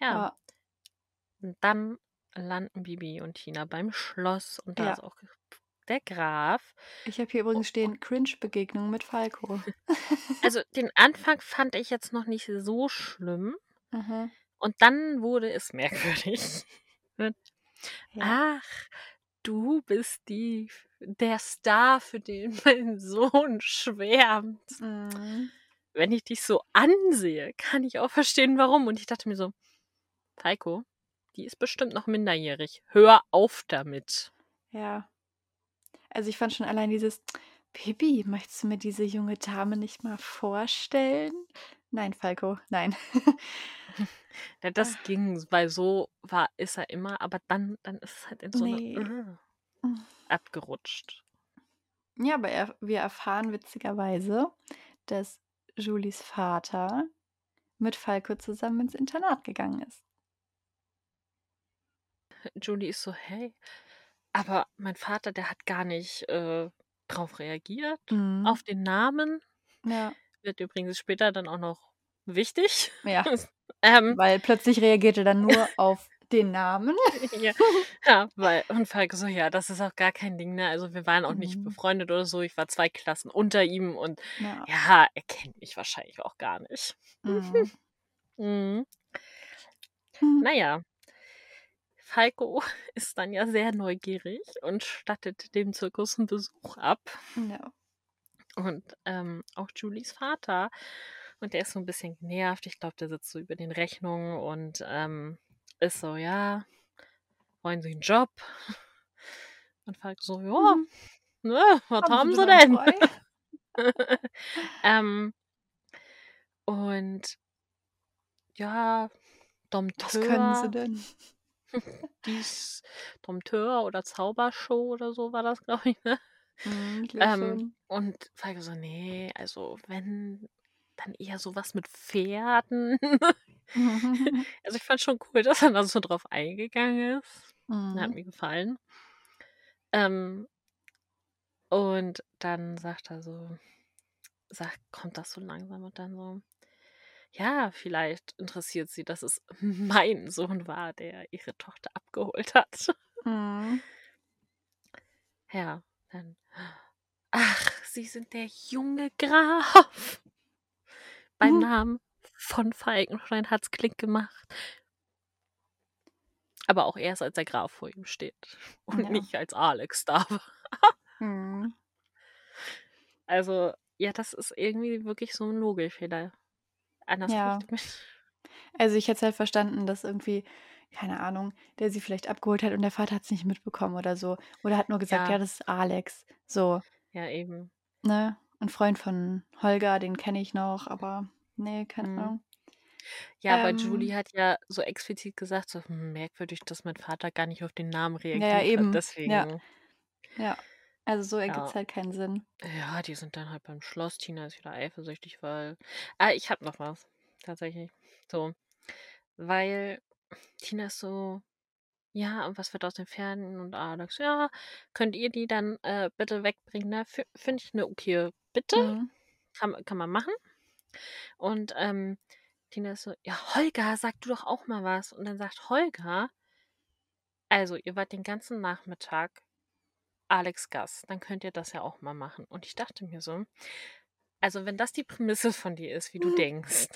Ja. Ja, dann landen Bibi und Tina beim Schloss und da Ja. ist auch der Graf. ich habe hier übrigens stehen Cringe-Begegnung mit Falco. Also den Anfang fand ich jetzt noch nicht so schlimm Aha. und dann wurde es merkwürdig. Ja. Ach, du bist die, der Star, für den mein Sohn schwärmt. Mhm. Wenn ich dich so ansehe, kann ich auch verstehen, warum. Und ich dachte mir so, Falco, die ist bestimmt noch minderjährig. Hör auf damit. Ja. Also ich fand schon allein dieses, Pippi, möchtest du mir diese junge Dame nicht mal vorstellen? Nein, Falco, nein. Ja, das ging, weil so war, ist er immer, aber dann, dann ist es halt in so Nee. eine äh, abgerutscht. Ja, aber er, wir erfahren witzigerweise, dass Julis Vater mit Falco zusammen ins Internat gegangen ist. Julie ist so, hey, aber mein Vater, der hat gar nicht äh, drauf reagiert, Mhm. auf den Namen. Ja. Wird übrigens später dann auch noch wichtig. Ja, ähm, weil plötzlich reagierte er dann nur auf den Namen. ja, ja, weil, und Falco so, ja, das ist auch gar kein Ding, ne? Also wir waren auch nicht Mhm. befreundet oder so. Ich war zwei Klassen unter ihm und Ja. ja, er kennt mich wahrscheinlich auch gar nicht. Mhm. Mhm. Mhm. Naja, Falco ist dann ja sehr neugierig und stattet dem Zirkus einen Besuch ab. Ja. Und ähm, auch Julies Vater. Und der ist so ein bisschen genervt. Ich glaube, der sitzt so über den Rechnungen und ähm, ist so, ja, wollen Sie einen Job? Und Falco so, ja, Mhm. ne, was haben, Sie denn ähm, und ja, Was können Sie Dompteur, denn? dies Dompteur oder Zaubershow oder so war das, glaube ich, ne? Mhm, Ähm, und Falco so, nee, also wenn, dann eher sowas mit Pferden. also ich fand schon cool, dass er da so drauf eingegangen ist. Hat Mhm. mir gefallen. Ähm, und dann sagt er so, sagt, kommt das so langsam und dann so, ja, vielleicht interessiert sie, dass es mein Sohn war, der ihre Tochter abgeholt hat. Mhm. Ja, dann, ach, Sie sind der junge Graf. Beim Mhm. Namen von Falkenstein hat's Klick gemacht. Aber auch erst, als der Graf vor ihm steht. Und Ja. nicht als Alex da war. Mhm. Also, ja, das ist irgendwie wirklich so ein Logelfehler. Anders Ja. Also ich hätte es halt verstanden, dass irgendwie, keine Ahnung, der sie vielleicht abgeholt hat und der Vater hat es nicht mitbekommen oder so. Oder hat nur gesagt, ja, Ja. das ist Alex. So, Ja, eben. ne? Ein Freund von Holger, den kenne ich noch, aber nee, keine Mhm. Ahnung. Ja, aber Ähm, Julie hat ja so explizit gesagt, so hm, merkwürdig, dass mein Vater gar nicht auf den Namen ja, ja, reagiert hat. eben. Ja, Deswegen, ja. Also so ergibt es ja. halt keinen Sinn. Ja, die sind dann halt beim Schloss. Tina ist wieder eifersüchtig, weil. Ah, ich hab noch was. Tatsächlich. So. Weil Tina ist so. Ja, und was wird aus den Pferden? Und Alex, ja, könnt ihr die dann äh, bitte wegbringen? Ne? Finde ich eine okay Bitte. Mhm. Kann, kann man machen. Und ähm, Tina ist so, ja, Holger, sag du doch auch mal was. Und dann sagt Holger, also ihr wart den ganzen Nachmittag Alex Gast, dann könnt ihr das ja auch mal machen. Und ich dachte mir so, also wenn das die Prämisse von dir ist, wie du denkst,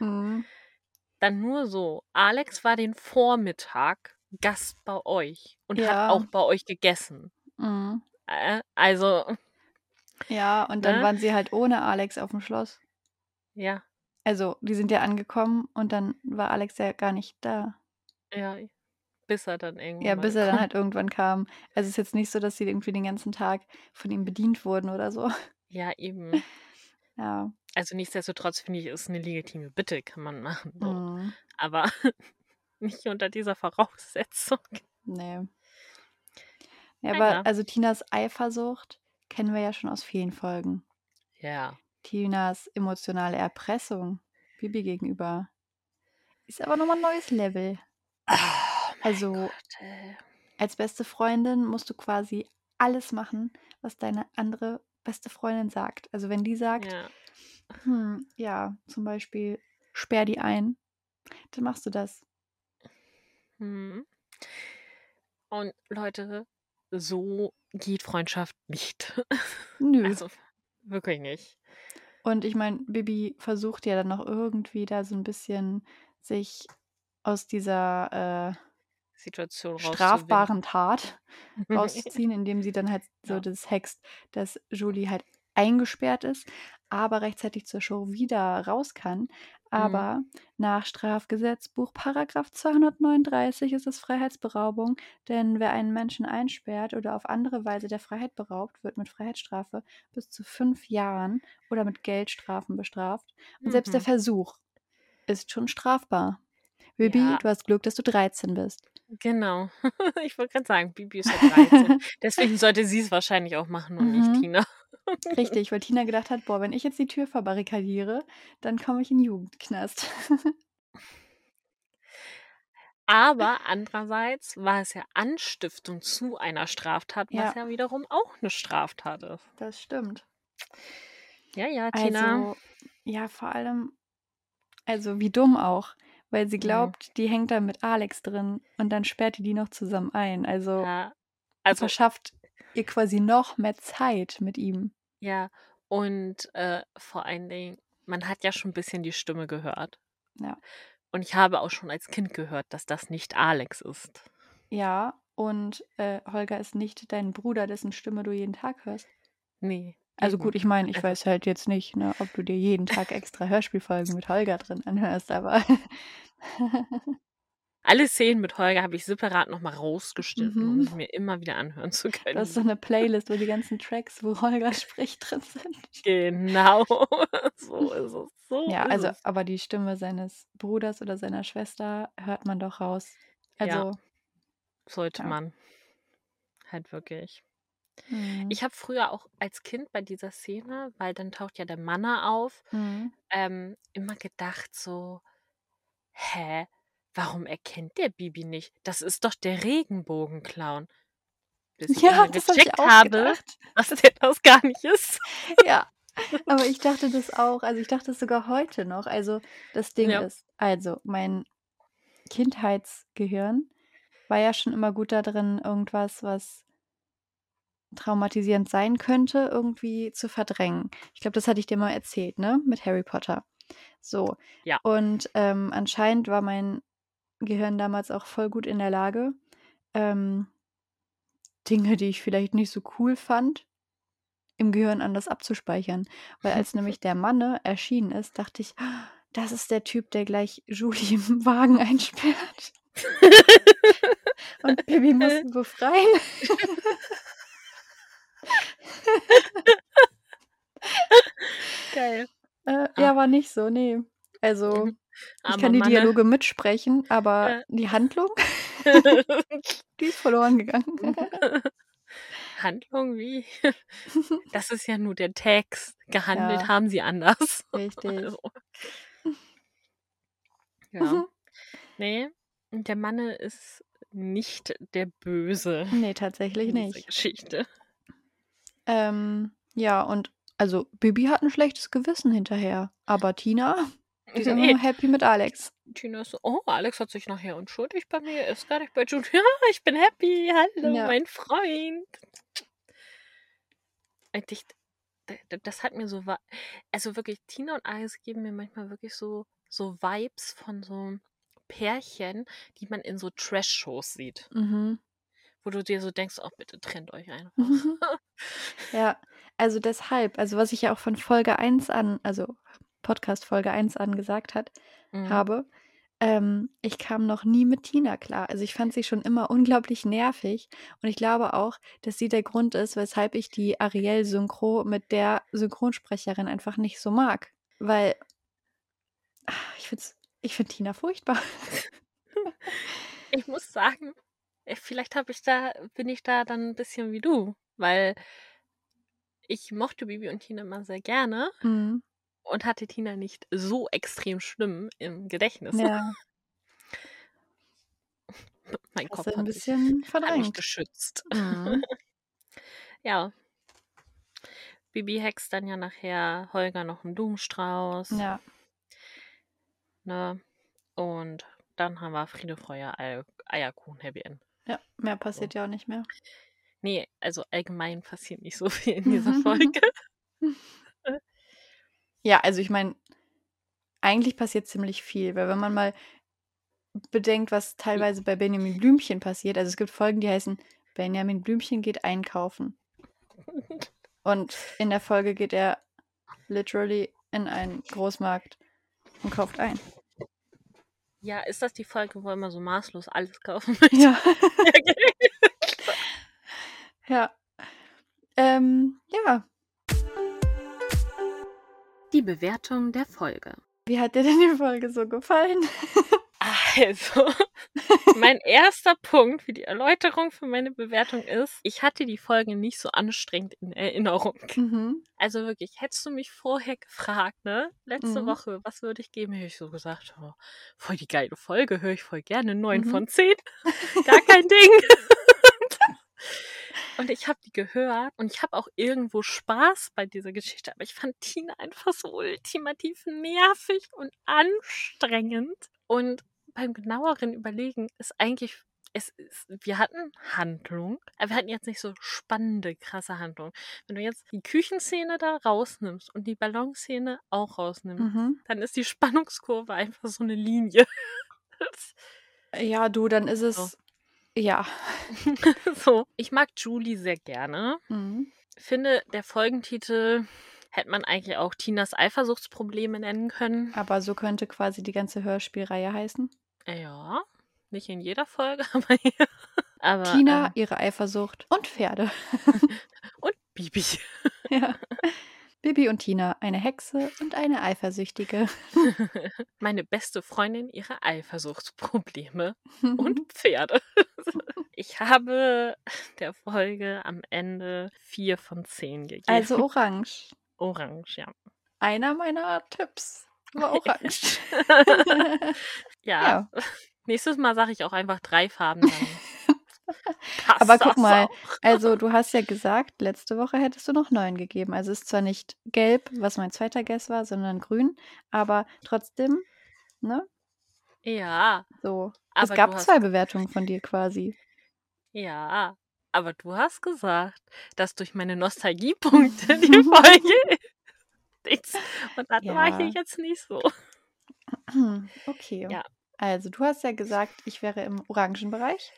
Mhm. dann nur so, Alex war den Vormittag Gast bei euch und hat auch Ja. bei euch gegessen. Mhm. Äh, also, Ja, und dann ne? waren sie halt ohne Alex auf dem Schloss. Ja, Also, die sind ja angekommen und dann war Alex ja gar nicht da. ja, bis er dann Ja, irgendwann mal bis er dann halt irgendwann kam. Also, es ist jetzt nicht so, dass sie irgendwie den ganzen Tag von ihm bedient wurden oder so. Ja, eben. Ja. Also nichtsdestotrotz finde ich, ist eine legitime Bitte, kann man machen. So. Mhm. Aber nicht unter dieser Voraussetzung. Nee. Ja, aber ja. also Tinas Eifersucht kennen wir ja schon aus vielen Folgen. Ja. Tinas emotionale Erpressung Bibi gegenüber ist aber nochmal ein neues Level. Oh Also Gott, als beste Freundin musst du quasi alles machen, was deine andere beste Freundin sagt. Also wenn die sagt, Ja. hm, ja, zum Beispiel, sperr die ein, dann machst du das. Mhm. Und Leute, so geht Freundschaft nicht. Nö. Also wirklich nicht. Und ich meine, Bibi versucht ja dann noch irgendwie da so ein bisschen sich aus dieser äh, Situation strafbaren Tat rauszuziehen, indem sie dann halt so Ja. das hext, dass Julie halt eingesperrt ist, aber rechtzeitig zur Show wieder raus kann. Mhm. Aber nach Strafgesetzbuch Paragraph 239 ist es Freiheitsberaubung, denn wer einen Menschen einsperrt oder auf andere Weise der Freiheit beraubt, wird mit Freiheitsstrafe bis zu fünf Jahren oder mit Geldstrafen bestraft. Und selbst der Mhm. Versuch ist schon strafbar. Bibi, Ja. du hast Glück, dass du 13 bist. Genau. Ich wollte gerade sagen, Bibi ist ja 13. Deswegen sollte sie es wahrscheinlich auch machen und nicht Mhm. Tina. Richtig, weil Tina gedacht hat, boah, wenn ich jetzt die Tür verbarrikadiere, dann komme ich in Jugendknast. Aber andererseits war es ja Anstiftung zu einer Straftat, was Ja. ja wiederum auch eine Straftat ist. Das stimmt. Ja, ja, Tina. Also, ja, vor allem, also wie dumm auch, weil sie Mhm. glaubt, die hängt da mit Alex drin und dann sperrt die die noch zusammen ein. Also Ja. Also, verschafft ihr quasi noch mehr Zeit mit ihm. Ja. Und äh, vor allen Dingen, man hat ja schon ein bisschen die Stimme gehört. Ja. Und ich habe auch schon als Kind gehört, dass das nicht Alex ist. Ja, und äh, Holger ist nicht dein Bruder, dessen Stimme du jeden Tag hörst. Nee. Also gut, ich meine, ich Also, weiß halt jetzt nicht, ne, ob du dir jeden Tag extra Hörspielfolgen mit Holger drin anhörst, aber alle Szenen mit Holger habe ich separat nochmal rausgeschnitten, um mhm. sie mir immer wieder anhören zu Du hast so können. eine Playlist, wo die ganzen Tracks, wo Holger spricht, drin sind. Genau. So ist es. So Ja, ist also, es. aber die Stimme seines Bruders oder seiner Schwester hört man doch raus. Ja, Also, sollte ja. man. Halt wirklich. Mhm. Ich habe früher auch als Kind bei dieser Szene, weil dann taucht ja der Manner auf, Mhm. ähm, immer gedacht so, hä, warum erkennt der Bibi nicht? Das ist doch der Regenbogenclown. Bis ich Ja, das habe ich gecheckt auch habe, gedacht. dass der das gar nicht ist. Ja, aber ich dachte das auch. Also, ich dachte es sogar heute noch. Also, das Ding Ja. ist, also, mein Kindheitsgehirn war ja schon immer gut da drin, irgendwas, was traumatisierend sein könnte, irgendwie zu verdrängen. Ich glaube, das hatte ich dir mal erzählt, ne? Mit Harry Potter. So. Ja. Und ähm, anscheinend war mein Gehirn damals auch voll gut in der Lage, ähm, Dinge, die ich vielleicht nicht so cool fand, im Gehirn anders abzuspeichern. Weil als nämlich der Manne erschienen ist, dachte ich, "Ah, das ist der Typ, der gleich Julie im Wagen einsperrt und Bibi muss ihn befreien. Geil. Äh, Ah. ja, war nicht so, nee. Also, Mhm. Ich kann die Manne. Dialoge mitsprechen, aber Ja. die Handlung, die ist verloren gegangen. Handlung wie? Das ist ja nur der Text. Gehandelt Ja, haben sie anders. richtig. Also, ja. Nee, der Manne ist nicht der Böse Nee, tatsächlich nicht. Geschichte. Ähm, ja, und also Bibi hat ein schlechtes Gewissen hinterher, aber Tina, die ist Nee, immer happy mit Alex. Tina ist so, oh, Alex hat sich nachher entschuldigt bei mir, ist gar nicht bei Jude. Ja, ich bin happy. Hallo, Ja. mein Freund. Und ich, d- d- das hat mir so, also wirklich, Tina und Alex geben mir manchmal wirklich so, so Vibes von so Pärchen, die man in so Trash-Shows sieht. Mhm. Wo du dir so denkst, oh, bitte trennt euch einfach. Mhm. Ja, also deshalb, also was ich ja auch von Folge 1 an, also Podcast Folge 1 an gesagt hat, Mhm. habe, ähm, ich kam noch nie mit Tina klar. Also ich fand sie schon immer unglaublich nervig und ich glaube auch, dass sie der Grund ist, weshalb ich die Ariel-Synchro mit der Synchronsprecherin einfach nicht so mag. Weil ah, ich finde ich find Tina furchtbar. Ich muss sagen, Äh, vielleicht habe ich da, bin ich da dann ein bisschen wie du, weil ich mochte Bibi und Tina immer sehr gerne Mhm. Und hatte Tina nicht so extrem schlimm im Gedächtnis. Ja. mein Kopf ein hat sich, bisschen hat mich verdrängt. geschützt. Mhm. Ja. Bibi hext dann ja nachher Holger noch einen Blumenstrauß. Ja. Ne? Und dann haben wir Friede, Feuer, Ei- Eierkuchen, Happy End. Ja, mehr passiert ja auch nicht mehr. Nee, also allgemein passiert nicht so viel in dieser Folge. Ja, also ich meine, eigentlich passiert ziemlich viel, weil wenn man mal bedenkt, was teilweise bei Benjamin Blümchen passiert, also es gibt Folgen, die heißen Benjamin Blümchen geht einkaufen. Und in der Folge geht er literally in einen Großmarkt und kauft ein. Ja, ist das die Folge, wo er immer so maßlos alles kaufen möchte? Ja. ja. Ähm, ja. Die Bewertung der Folge. Wie hat dir denn die Folge so gefallen? Also, mein erster Punkt für die Erläuterung für meine Bewertung ist, ich hatte die Folge nicht so anstrengend in Erinnerung. Mhm. Also wirklich, hättest du mich vorher gefragt, ne? Letzte Mhm. Woche, was würde ich geben, hätte ich so gesagt, oh, voll die geile Folge, höre ich voll gerne, 9 Mhm. von 10. Gar kein Ding. Und ich habe die gehört und ich habe auch irgendwo Spaß bei dieser Geschichte, aber ich fand Tina einfach so ultimativ nervig und anstrengend. Und beim genaueren Überlegen ist eigentlich, es ist, wir hatten Handlung, aber wir hatten jetzt nicht so spannende, krasse Handlung. Wenn du jetzt die Küchenszene da rausnimmst und die Ballonszene auch rausnimmst, Mhm. dann ist die Spannungskurve einfach so eine Linie. Ja, du, dann ist es. Ja. so, ich mag Julie sehr gerne. Mhm. Finde, der Folgentitel hätte man eigentlich auch Tinas Eifersuchtsprobleme nennen können. Aber so könnte quasi die ganze Hörspielreihe heißen. Ja, nicht in jeder Folge, aber ja. Aber, Tina, ähm, ihre Eifersucht und Pferde. und Bibi. ja. Bibi und Tina, eine Hexe und eine Eifersüchtige. Meine beste Freundin, ihre Eifersuchtsprobleme und Pferde. Ich habe der Folge am Ende vier von zehn gegeben. also orange. orange, ja. Einer meiner Tipps war orange. Ja. Ja. Nächstes Mal sage ich auch einfach drei Farben. Dann Aber guck mal, auch. Also, du hast ja gesagt, letzte Woche hättest du noch neun gegeben. Also ist zwar nicht gelb, was mein zweiter Guess war, sondern grün, aber trotzdem, ne? Ja, So. es gab hast, zwei Bewertungen von dir quasi. Ja, aber du hast gesagt, dass durch meine Nostalgiepunkte die Folge nichts. Und das war hier Ja. jetzt nicht so. Okay. Ja. Also, du hast ja gesagt, ich wäre im orangen Bereich.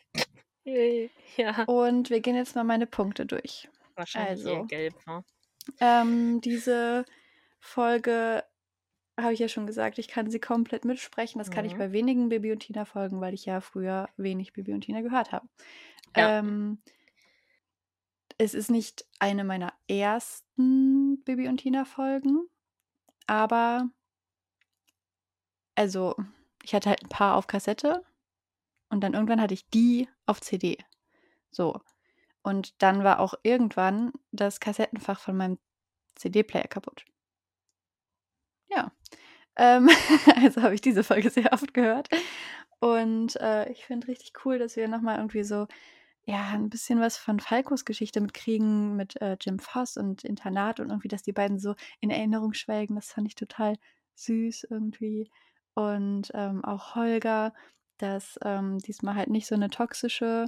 Ja, Und wir gehen jetzt mal meine Punkte durch. wahrscheinlich eher Also. gelb. Ne? Ähm, diese Folge habe ich ja schon gesagt, ich kann sie komplett mitsprechen. Das kann ich Mhm. bei wenigen Bibi und Tina Folgen, weil ich ja früher wenig Bibi und Tina gehört habe. Ja. Ähm, es ist nicht eine meiner ersten Bibi und Tina Folgen, aber also ich hatte halt ein paar auf Kassette und dann irgendwann hatte ich die auf CD. So. Und dann war auch irgendwann das Kassettenfach von meinem CD-Player kaputt. Ja. Ähm, also habe ich diese Folge sehr oft gehört. Und äh, ich finde richtig cool, dass wir nochmal irgendwie so, ja, ein bisschen was von Falkos Geschichte mitkriegen mit äh, Jim Foss und Internat und irgendwie, dass die beiden so in Erinnerung schwelgen. Das fand ich total süß irgendwie. Und ähm, auch Holger, dass ähm, diesmal halt nicht so eine toxische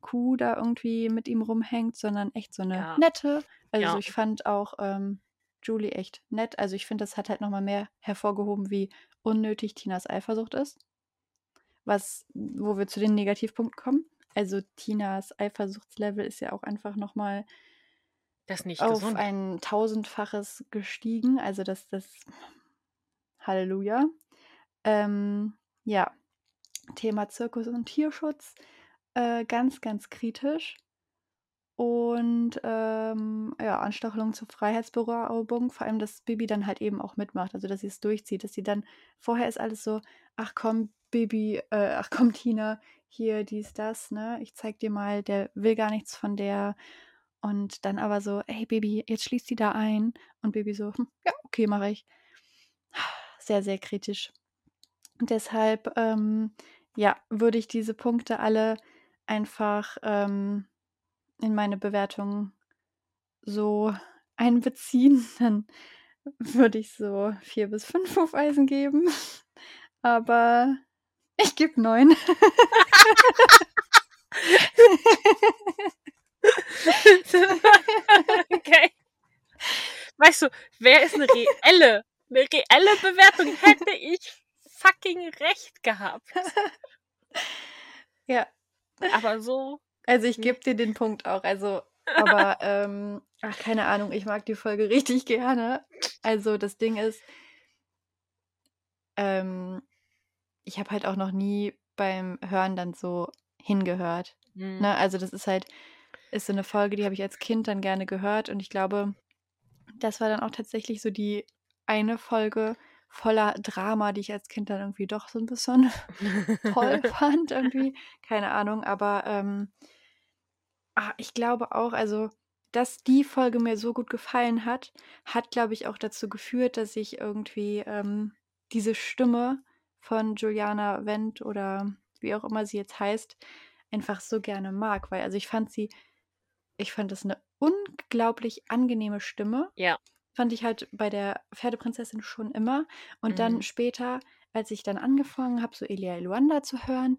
Kuh da irgendwie mit ihm rumhängt, sondern echt so eine Ja. nette. Also Ja. ich fand auch ähm, Julie echt nett. Also ich finde, das hat halt nochmal mehr hervorgehoben, wie unnötig Tinas Eifersucht ist. Was, wo wir zu den Negativpunkten kommen. Also Tinas Eifersuchtslevel ist ja auch einfach nochmal Das nicht auf gesund. ein tausendfaches gestiegen. Also das, das Halleluja. Ähm, ja, Thema Zirkus und Tierschutz. Äh, ganz, ganz kritisch. Und ähm, ja, Anstachelung zur Freiheitsberaubung, vor allem, dass Bibi dann halt eben auch mitmacht, also dass sie es durchzieht, dass sie dann, vorher ist alles so, ach komm, Baby, äh, ach komm, Tina, hier, dies, das, ne? Ich zeig dir mal, der will gar nichts von der. Und dann aber so, ey Baby, jetzt schließ die da ein. Und Baby so, hm, ja, okay, mache ich. Sehr, sehr kritisch. Deshalb, ähm, ja, würde ich diese Punkte alle einfach ähm, in meine Bewertung so einbeziehen. Dann würde ich so vier bis fünf Hufeisen geben. Aber ich gebe neun. okay. Weißt du, wer ist eine reelle, eine reelle Bewertung? Hätte ich fucking recht gehabt. ja. Aber so. Also ich gebe dir den Punkt auch. Also, aber, ähm, ach, keine Ahnung, ich mag die Folge richtig gerne. Also das Ding ist, ähm, ich habe halt auch noch nie beim Hören dann so hingehört. Mhm. Ne? Also das ist halt, ist so eine Folge, die habe ich als Kind dann gerne gehört und ich glaube, das war dann auch tatsächlich so die eine Folge voller Drama, die ich als Kind dann irgendwie doch so ein bisschen toll fand irgendwie. Keine Ahnung, aber ähm, ah, ich glaube auch, also dass die Folge mir so gut gefallen hat, hat, glaube ich, auch dazu geführt, dass ich irgendwie ähm, diese Stimme von Juliana Wendt oder wie auch immer sie jetzt heißt, einfach so gerne mag, weil also ich fand sie, ich fand das eine unglaublich angenehme Stimme. Ja. Fand ich halt bei der Pferdeprinzessin schon immer. Und dann Mhm. später, als ich dann angefangen habe, so Elia Luanda zu hören,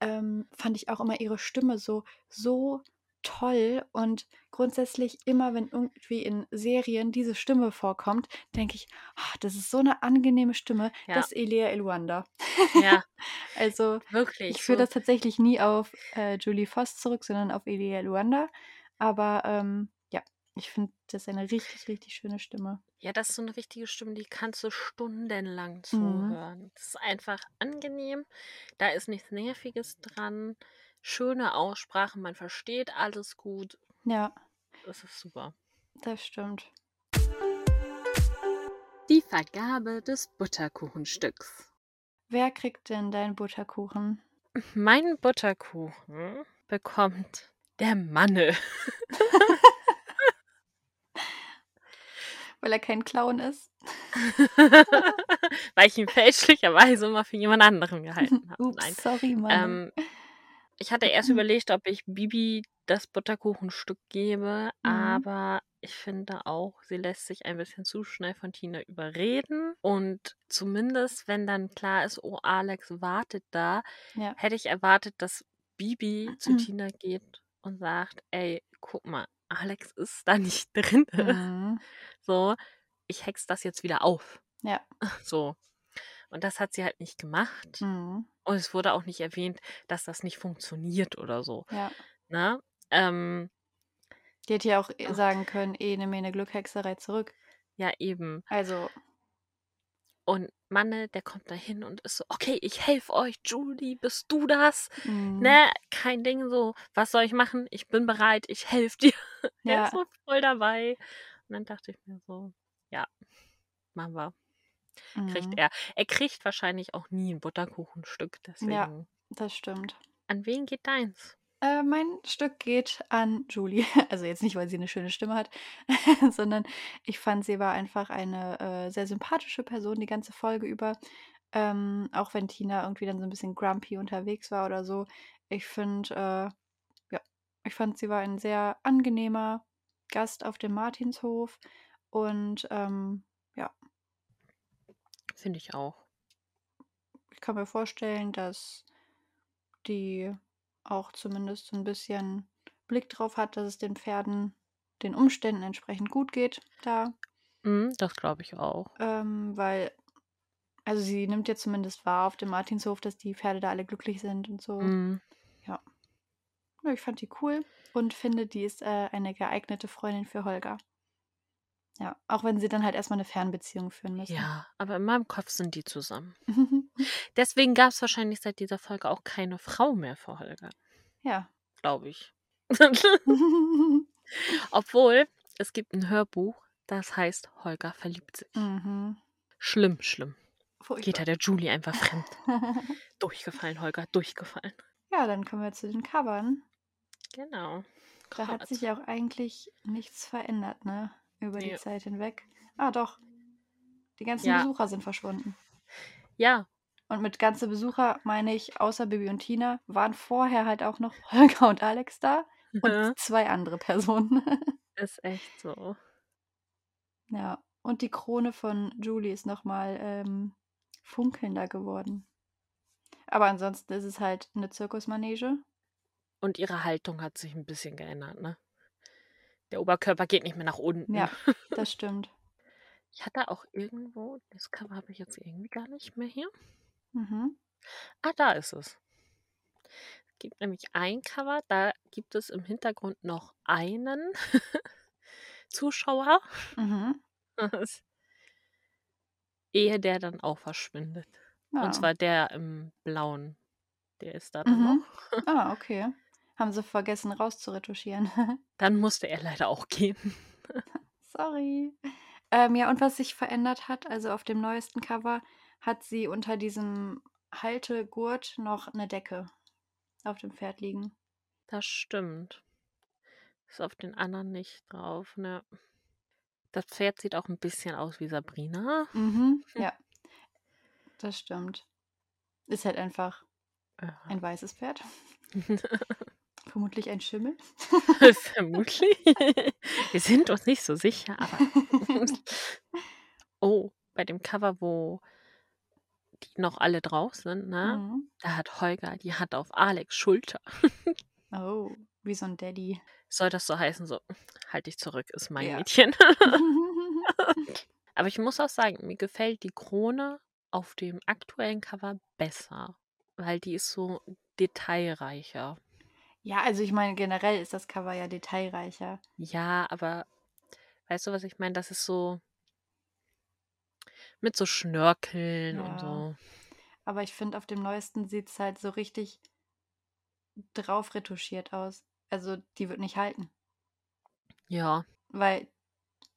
ähm, fand ich auch immer ihre Stimme so, so toll. Und grundsätzlich immer, wenn irgendwie in Serien diese Stimme vorkommt, denke ich, ah, das ist so eine angenehme Stimme. Ja. Das ist Elia Luanda. Ja, Also wirklich. ich führe so. das tatsächlich nie auf äh, Julie Voss zurück, sondern auf Elia Luanda. Aber ähm, ich finde das eine richtig, richtig schöne Stimme. Ja, das ist so eine richtige Stimme, die kannst du stundenlang Mhm. zuhören. Das ist einfach angenehm. Da ist nichts Nerviges dran. Schöne Aussprache, man versteht alles gut. Ja, Das ist super. das stimmt. Die Vergabe des Butterkuchenstücks. Wer kriegt denn deinen Butterkuchen? Mein Butterkuchen bekommt der Manne. Weil er kein Clown ist. Weil ich ihn fälschlicherweise immer für jemand anderen gehalten habe. Ups, Nein. sorry, Mann. Ähm, ich hatte erst überlegt, ob ich Bibi das Butterkuchenstück gebe, Mhm. aber ich finde auch, sie lässt sich ein bisschen zu schnell von Tina überreden. Und zumindest, wenn dann klar ist, oh, Alex wartet da, ja. hätte ich erwartet, dass Bibi zu Mhm. Tina geht und sagt, ey, guck mal, Alex ist da nicht drin. Mhm. So, ich hex das jetzt wieder auf. Ja. So. Und das hat sie halt nicht gemacht. Mhm. Und es wurde auch nicht erwähnt, dass das nicht funktioniert oder so. Ja. Ne? Ähm, Die hätte ja auch Ach. sagen können, eh, mir eine Glückhexerei zurück. ja, eben. Also, Und Manne, der kommt da hin und ist so, okay, ich helfe euch, Julie, bist du das? mhm. Ne, kein Ding so, was soll ich machen? Ich bin bereit, ich helfe dir. Er Ja. ist so voll dabei. Und dann dachte ich mir so, ja, machen wir. Kriegt Mhm. er. Er kriegt wahrscheinlich auch nie ein Butterkuchenstück, deswegen. Das stimmt. An wen geht deins? Äh, mein Stück geht an Julie. Also jetzt nicht, weil sie eine schöne Stimme hat, sondern ich fand, sie war einfach eine äh, sehr sympathische Person die ganze Folge über. Ähm, auch wenn Tina irgendwie dann so ein bisschen grumpy unterwegs war oder so. Ich finde, äh, ja, ich fand, sie war ein sehr angenehmer Gast auf dem Martinshof. Und ähm, ja, Finde ich auch. ich kann mir vorstellen, dass die auch zumindest so ein bisschen Blick drauf hat, dass es den Pferden den Umständen entsprechend gut geht da. Mhm, das glaube ich auch. Ähm, weil, also sie nimmt ja zumindest wahr auf dem Martinshof, dass die Pferde da alle glücklich sind und so. Mhm. Ja, ich fand die cool und finde, die ist äh, eine geeignete Freundin für Holger. Ja, auch wenn sie dann halt erstmal eine Fernbeziehung führen müssen. Ja, aber in meinem Kopf sind die zusammen. Deswegen gab es wahrscheinlich seit dieser Folge auch keine Frau mehr für Holger, ja. glaube ich. Obwohl, es gibt ein Hörbuch, das heißt Holger verliebt sich. mhm. Schlimm, schlimm. Geht er der Julie einfach fremd. durchgefallen, Holger, durchgefallen. ja, dann kommen wir zu den Covern. Genau. Da hat sich ja auch eigentlich nichts verändert, ne? Über die Nee. Zeit hinweg. Ah, doch. Die ganzen Ja. Besucher sind verschwunden. Ja, Und mit ganze Besucher meine ich, außer Bibi und Tina, waren vorher halt auch noch Holger und Alex da und zwei andere Personen. ist echt so. ja. Und die Krone von Julie ist nochmal ähm, funkelnder geworden. Aber ansonsten ist es halt eine Zirkusmanege. Und ihre Haltung hat sich ein bisschen geändert, ne? Der Oberkörper geht nicht mehr nach unten. Ja, das stimmt. Ich hatte auch irgendwo, das Cover habe ich jetzt irgendwie gar nicht mehr hier. Mhm. Ah, da ist es. Es gibt nämlich ein Cover, da gibt es im Hintergrund noch einen Zuschauer, Mhm. ehe der dann auch verschwindet. Ja. Und zwar der im Blauen. Der ist da dann Mhm. noch. Ah, okay. Haben sie vergessen rauszuretuschieren. Dann musste er leider auch gehen. Sorry. Ähm, ja, und was sich verändert hat, also auf dem neuesten Cover hat sie unter diesem Haltegurt noch eine Decke auf dem Pferd liegen. Das stimmt. Ist auf den anderen nicht drauf, ne? Das Pferd sieht auch ein bisschen aus wie Sabrina. Mhm. Ja, das stimmt. Ist halt einfach Ja. ein weißes Pferd. Vermutlich ein Schimmel. Vermutlich. Wir sind uns nicht so sicher, aber. oh, bei dem Cover, wo die noch alle drauf sind, ne? Mhm. Da hat Holger die Hand auf Alex Schulter. Oh, wie so ein Daddy. Soll das so heißen, so, halt dich zurück, ist mein Ja. Mädchen. Aber ich muss auch sagen, mir gefällt die Krone auf dem aktuellen Cover besser, weil die ist so detailreicher. ja, also ich meine, generell ist das Cover ja detailreicher. Ja, aber weißt du, was ich meine? Das ist so mit so Schnörkeln und Ja. so. Aber ich finde, auf dem neuesten sieht es halt so richtig drauf retuschiert aus. Also die wird nicht halten. Ja, Weil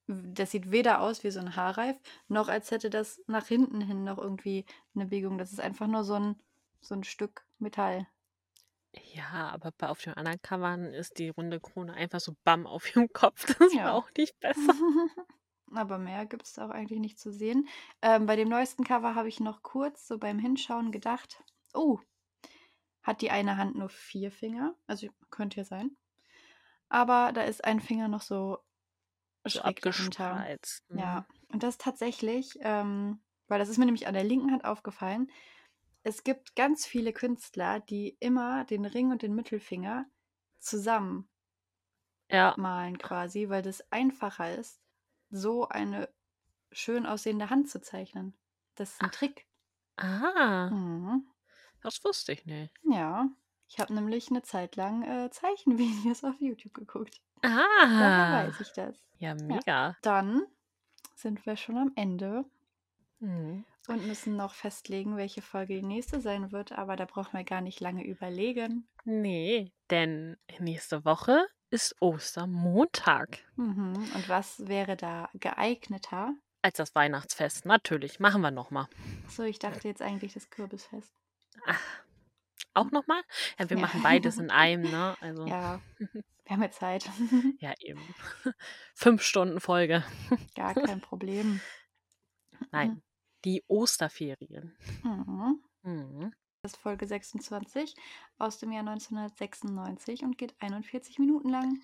das sieht weder aus wie so ein Haarreif, noch als hätte das nach hinten hin noch irgendwie eine Biegung. Das ist einfach nur so ein, so ein Stück Metall. ja, aber bei auf den anderen Covern ist die runde Krone einfach so bam auf ihrem Kopf. Das Ja. war auch nicht besser. Aber mehr gibt es auch eigentlich nicht zu sehen. Ähm, bei dem neuesten Cover habe ich noch kurz so beim Hinschauen gedacht, oh, hat die eine Hand nur vier Finger? Also könnte ja sein. Aber da ist ein Finger noch so So schräg dahinter. abgespreizt. Ja, und das tatsächlich, ähm, weil das ist mir nämlich an der linken Hand aufgefallen. Es gibt ganz viele Künstler, die immer den Ring und den Mittelfinger zusammen Ja, malen quasi, weil das einfacher ist, so eine schön aussehende Hand zu zeichnen. Das ist ein Trick. ah, Mhm. das wusste ich nicht. Ja, ich habe nämlich eine Zeit lang äh, Zeichenvideos auf YouTube geguckt. Daher Ah, weiß ich das. ja, mega. Dann sind wir schon am Ende Mhm. und müssen noch festlegen, welche Folge die nächste sein wird, aber da brauchen wir gar nicht lange überlegen. Nee, denn nächste Woche ist Ostermontag. Mhm. Und was wäre da geeigneter? Als das Weihnachtsfest. Natürlich, machen wir nochmal. So, ich dachte jetzt eigentlich das Kürbisfest. Auch nochmal? Ja, wir Ja. machen beides in einem, ne? Also, ja, Ja, wir haben ja Zeit. eben. Fünf Stunden Folge. Gar kein Problem. Nein, die Osterferien. Mhm. Mhm. Das ist Folge 26 aus dem Jahr 1996 und geht 41 Minuten lang.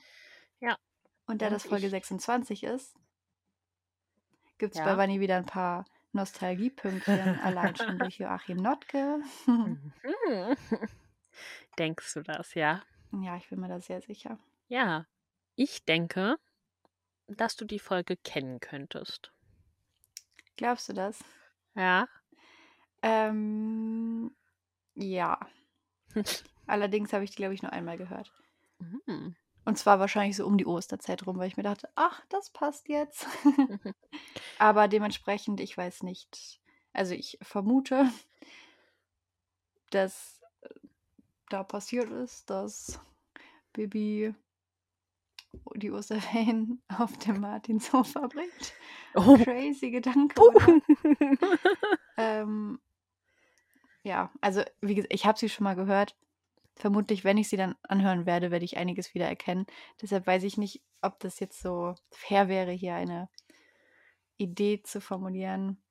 Ja. Und da Und das Folge ich- 26 ist, gibt es Ja. bei Vanni wieder ein paar Nostalgiepünktchen, allein schon durch Joachim Notke. Mhm. Denkst du das, ja? ja, ich bin mir da sehr sicher. Ja. Ich denke, dass du die Folge kennen könntest. Glaubst du das? Ja. Ähm, ja. Allerdings habe ich die, glaube ich, nur einmal gehört. Mhm. Und zwar wahrscheinlich so um die Osterzeit rum, weil ich mir dachte, ach, das passt jetzt. Aber dementsprechend, ich weiß nicht. Also ich vermute, dass äh, da passiert ist, dass Bibi die Osterferien auf dem Martinshof verbringt. Oh. Crazy Gedanke, oder? ähm, ja, also wie gesagt, ich habe sie schon mal gehört. Vermutlich, wenn ich sie dann anhören werde, werde ich einiges wieder erkennen. Deshalb weiß ich nicht, ob das jetzt so fair wäre, hier eine Idee zu formulieren.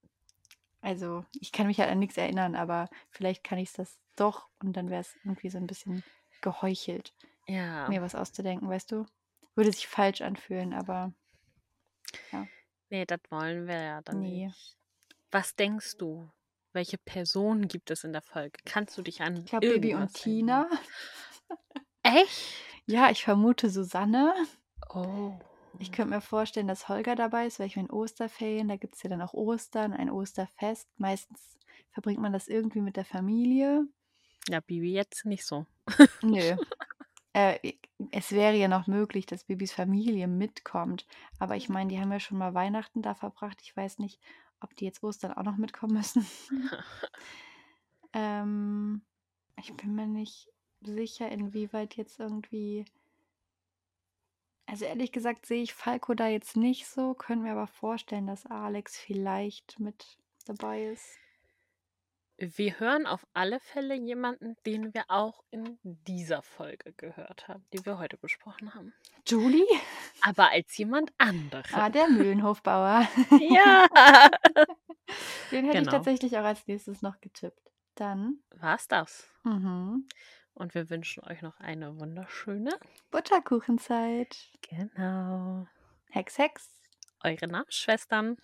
Also, ich kann mich halt an nichts erinnern, aber vielleicht kann ich das doch und dann wäre es irgendwie so ein bisschen geheuchelt, Ja. mir was auszudenken, weißt du? Würde sich falsch anfühlen, aber Nee, das wollen wir ja dann Nee. nicht. Was denkst du? Welche Personen gibt es in der Folge? Kannst du dich an ich glaube, Bibi und Tina. Echt? Ja, ich vermute Susanne. Oh. Ich könnte mir vorstellen, dass Holger dabei ist, weil ich meine Osterferien, da gibt es ja dann auch Ostern, ein Osterfest. Meistens verbringt man das irgendwie mit der Familie. Ja, Bibi jetzt nicht so. Nö. äh, es wäre ja noch möglich, dass Bibis Familie mitkommt. Aber ich meine, die haben ja schon mal Weihnachten da verbracht. Ich weiß nicht, ob die jetzt Ostern auch noch mitkommen müssen. ähm, ich bin mir nicht sicher, inwieweit jetzt irgendwie. Also ehrlich gesagt sehe ich Falco da jetzt nicht so, können mir aber vorstellen, dass Alex vielleicht mit dabei ist. Wir hören auf alle Fälle jemanden, den wir auch in dieser Folge gehört haben, die wir heute besprochen haben. Julie? Aber als jemand anderes. Ah, der Mühlenhofbauer. ja. Den hätte ich Genau. tatsächlich auch als nächstes noch getippt. Dann War's das. mhm. Und wir wünschen euch noch eine wunderschöne. Butterkuchenzeit. Genau. Hex, Hex. Eure Namensschwestern.